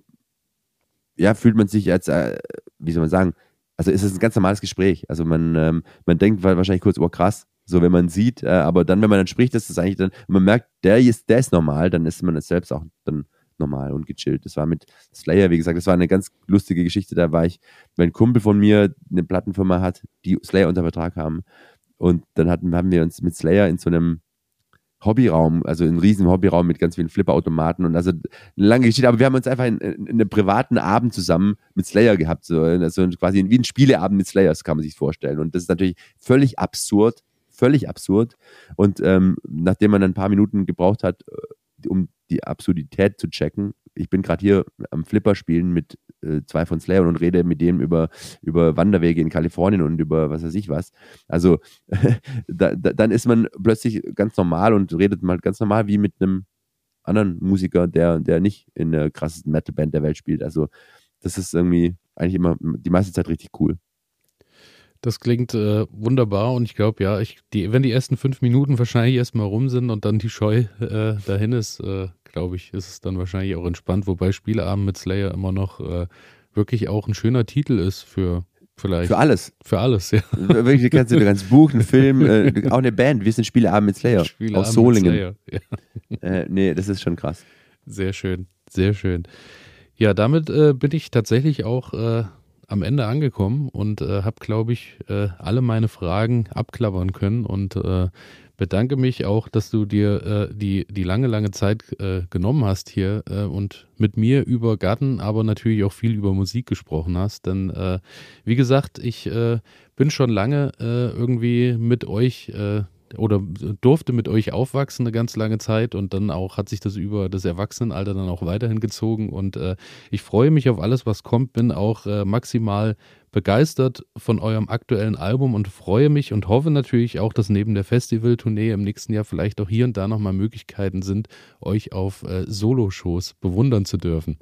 ja, fühlt man sich als, äh, wie soll man sagen, also ist es ein ganz normales Gespräch. Also man, ähm, man denkt wahrscheinlich kurz, oh krass, so wenn man sieht, äh, aber dann, wenn man dann spricht, ist es eigentlich dann, man merkt, der ist, der ist normal, dann ist man selbst auch dann normal und gechillt. Das war mit Slayer, wie gesagt, das war eine ganz lustige Geschichte. Da war ich, weil ein Kumpel von mir eine Plattenfirma hat, die Slayer unter Vertrag haben. Und dann hatten, haben wir uns mit Slayer in so einem Hobbyraum, also in einem riesen Hobbyraum mit ganz vielen Flipperautomaten und also eine lange Geschichte, aber wir haben uns einfach in, in, in einem privaten Abend zusammen mit Slayer gehabt, so also quasi wie ein Spieleabend mit Slayers, kann man sich vorstellen. Und das ist natürlich völlig absurd, völlig absurd. Und ähm, nachdem man ein paar Minuten gebraucht hat, äh, um die Absurdität zu checken, ich bin gerade hier am Flipper spielen mit äh, zwei von Slayer und rede mit dem über, über Wanderwege in Kalifornien und über was weiß ich was. Also da, da, dann ist man plötzlich ganz normal und redet mal ganz normal wie mit einem anderen Musiker, der, der nicht in der krassesten Metalband der Welt spielt. Also das ist irgendwie eigentlich immer die meiste Zeit richtig cool. Das klingt äh, wunderbar und ich glaube, ja, ich, die, wenn die ersten fünf Minuten wahrscheinlich erstmal rum sind und dann die Scheu äh, dahin ist, äh, glaube ich, ist es dann wahrscheinlich auch entspannt, wobei Spieleabend mit Slayer immer noch äh, wirklich auch ein schöner Titel ist für vielleicht. Für alles. Für alles, ja. Wirklich, du kannst, du kannst Buch, einen Film, äh, auch eine Band. Wir sind Spieleabend mit Slayer. Spieleabend aus Solingen. Mit Slayer. Ja. Äh, nee, das ist schon krass. Sehr schön, sehr schön. Ja, damit bin ich tatsächlich auch am Ende angekommen und äh, habe, glaube ich, äh, alle meine Fragen abklappern können und äh, bedanke mich auch, dass du dir äh, die, die lange, lange Zeit äh, genommen hast hier äh, und mit mir über Garten, aber natürlich auch viel über Musik gesprochen hast. Denn wie gesagt, ich bin schon lange irgendwie mit euch oder durfte mit euch aufwachsen eine ganz lange Zeit und dann auch hat sich das über das Erwachsenenalter dann auch weiterhin gezogen und äh, ich freue mich auf alles, was kommt, bin auch äh, maximal begeistert von eurem aktuellen Album und freue mich und hoffe natürlich auch, dass neben der Festivaltournee im nächsten Jahr vielleicht auch hier und da nochmal Möglichkeiten sind, euch auf äh, Soloshows bewundern zu dürfen.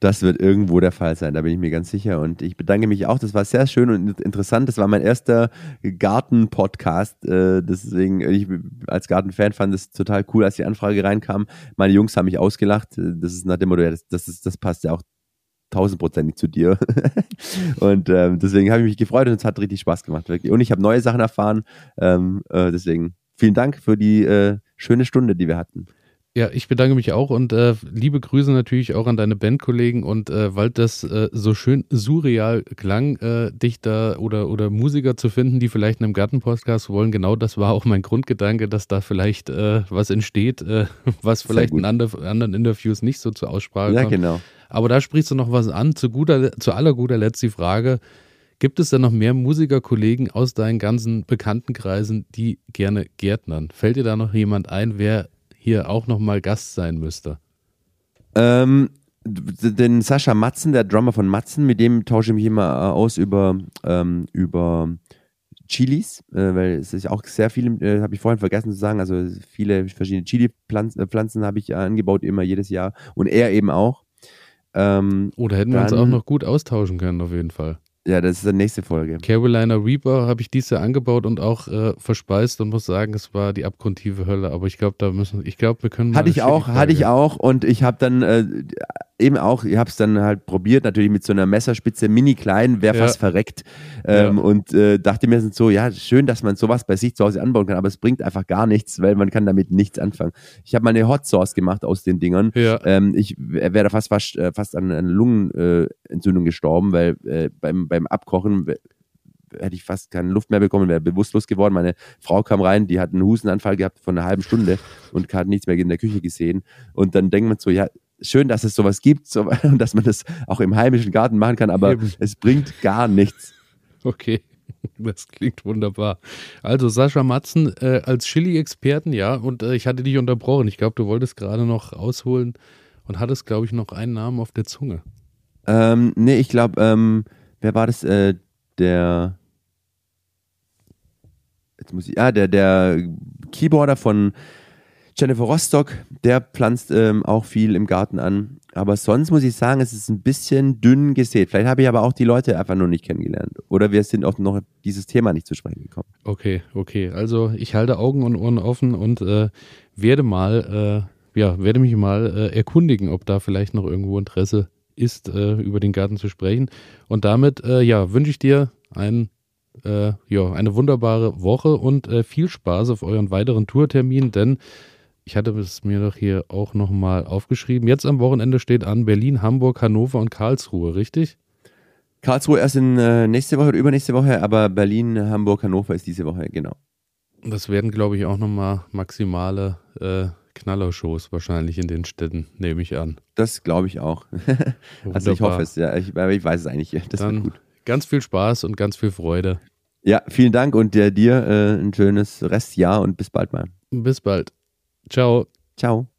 Das wird irgendwo der Fall sein, da bin ich mir ganz sicher. Und ich bedanke mich auch. Das war sehr schön und interessant. Das war mein erster Garten-Podcast. Äh, deswegen, ich als Gartenfan fand es total cool, als die Anfrage reinkam. Meine Jungs haben mich ausgelacht. Das ist nach dem Motto, das, das, ist, das passt ja auch tausendprozentig zu dir. und ähm, deswegen habe ich mich gefreut und es hat richtig Spaß gemacht. Und ich habe neue Sachen erfahren. Ähm, äh, deswegen vielen Dank für die äh, schöne Stunde, die wir hatten. Ja, ich bedanke mich auch und äh, liebe Grüße natürlich auch an deine Bandkollegen und äh, weil das äh, so schön surreal klang, äh, Dichter oder, oder Musiker zu finden, die vielleicht einen Gartenpodcast wollen, genau das war auch mein Grundgedanke, dass da vielleicht äh, was entsteht, äh, was vielleicht in andre, anderen Interviews nicht so zur Aussprache ja, kommt. Ja, genau. Aber da sprichst du noch was an. Zu, guter, zu aller guter Letzt die Frage, Gibt es denn noch mehr Musikerkollegen aus deinen ganzen Bekanntenkreisen, die gerne Gärtnern? Fällt dir da noch jemand ein, wer hier auch nochmal Gast sein müsste? Ähm, den Sascha Matzen, der Drummer von Matzen, mit dem tausche ich mich immer äh, aus über, ähm, über Chilis, äh, weil es ist auch sehr viel, äh, habe ich vorhin vergessen zu sagen, also viele verschiedene Chili-Pflanzen äh, Pflanzen habe ich angebaut, immer jedes Jahr und er eben auch. Ähm, Oder hätten wir uns auch noch gut austauschen können, auf jeden Fall. Ja, das ist die nächste Folge. Carolina Reaper habe ich dieses Jahr angebaut und auch äh, verspeist und muss sagen, es war die abgrundtiefe Hölle. Aber ich glaube, da müssen, ich glaube, wir können. Hatte ich auch, hatte ich auch und ich habe dann äh, eben auch, ich habe es dann halt probiert, natürlich mit so einer Messerspitze, mini klein, wäre ja. fast verreckt. Ähm, ja. Und äh, dachte mir so, ja, schön, dass man sowas bei sich zu Hause anbauen kann, aber es bringt einfach gar nichts, weil man kann damit nichts anfangen. Ich habe mal eine Hot Sauce gemacht aus den Dingern. Ja. Ähm, ich wäre fast, fast, äh, fast an einer Lungenentzündung gestorben, weil äh, beim, beim Abkochen hätte ich fast keine Luft mehr bekommen, wäre bewusstlos geworden. Meine Frau kam rein, die hat einen Hustenanfall gehabt von einer halben Stunde und hat nichts mehr in der Küche gesehen. Und dann denkt man so, ja, schön, dass es sowas gibt so, und dass man das auch im heimischen Garten machen kann, aber Eben. es bringt gar nichts. Okay. Das klingt wunderbar. Also Sascha Matzen äh, als Chili-Experten, ja, und äh, ich hatte dich unterbrochen. Ich glaube, du wolltest gerade noch ausholen und hattest, glaube ich, noch einen Namen auf der Zunge. Ähm, nee, ich glaube, ähm, wer war das? Äh, der jetzt muss ich, ah, der, der Keyboarder von Jennifer Rostock, der pflanzt ähm, auch viel im Garten an. Aber sonst muss ich sagen, es ist ein bisschen dünn gesät. Vielleicht habe ich aber auch die Leute einfach nur nicht kennengelernt. Oder wir sind auch noch dieses Thema nicht zu sprechen gekommen. Okay, okay. Also ich halte Augen und Ohren offen und äh, werde mal, äh, ja, werde mich mal äh, erkundigen, ob da vielleicht noch irgendwo Interesse ist, äh, über den Garten zu sprechen. Und damit, äh, ja, wünsche ich dir ein, äh, ja, eine wunderbare Woche und viel Spaß auf euren weiteren Tourterminen, denn ich hatte es mir doch hier auch nochmal aufgeschrieben. Jetzt am Wochenende steht an Berlin, Hamburg, Hannover und Karlsruhe, richtig? Karlsruhe erst in äh, nächste Woche oder übernächste Woche, aber Berlin, Hamburg, Hannover ist diese Woche, genau. Das werden, glaube ich, auch nochmal maximale äh, Knallershows wahrscheinlich in den Städten, nehme ich an. Das glaube ich auch. also ich hoffe es, ja. Ich, ich weiß es eigentlich. Das Dann gut. Ganz viel Spaß und ganz viel Freude. Ja, vielen Dank und äh, dir äh, ein schönes Restjahr und bis bald mal. Bis bald. Ciao. Ciao.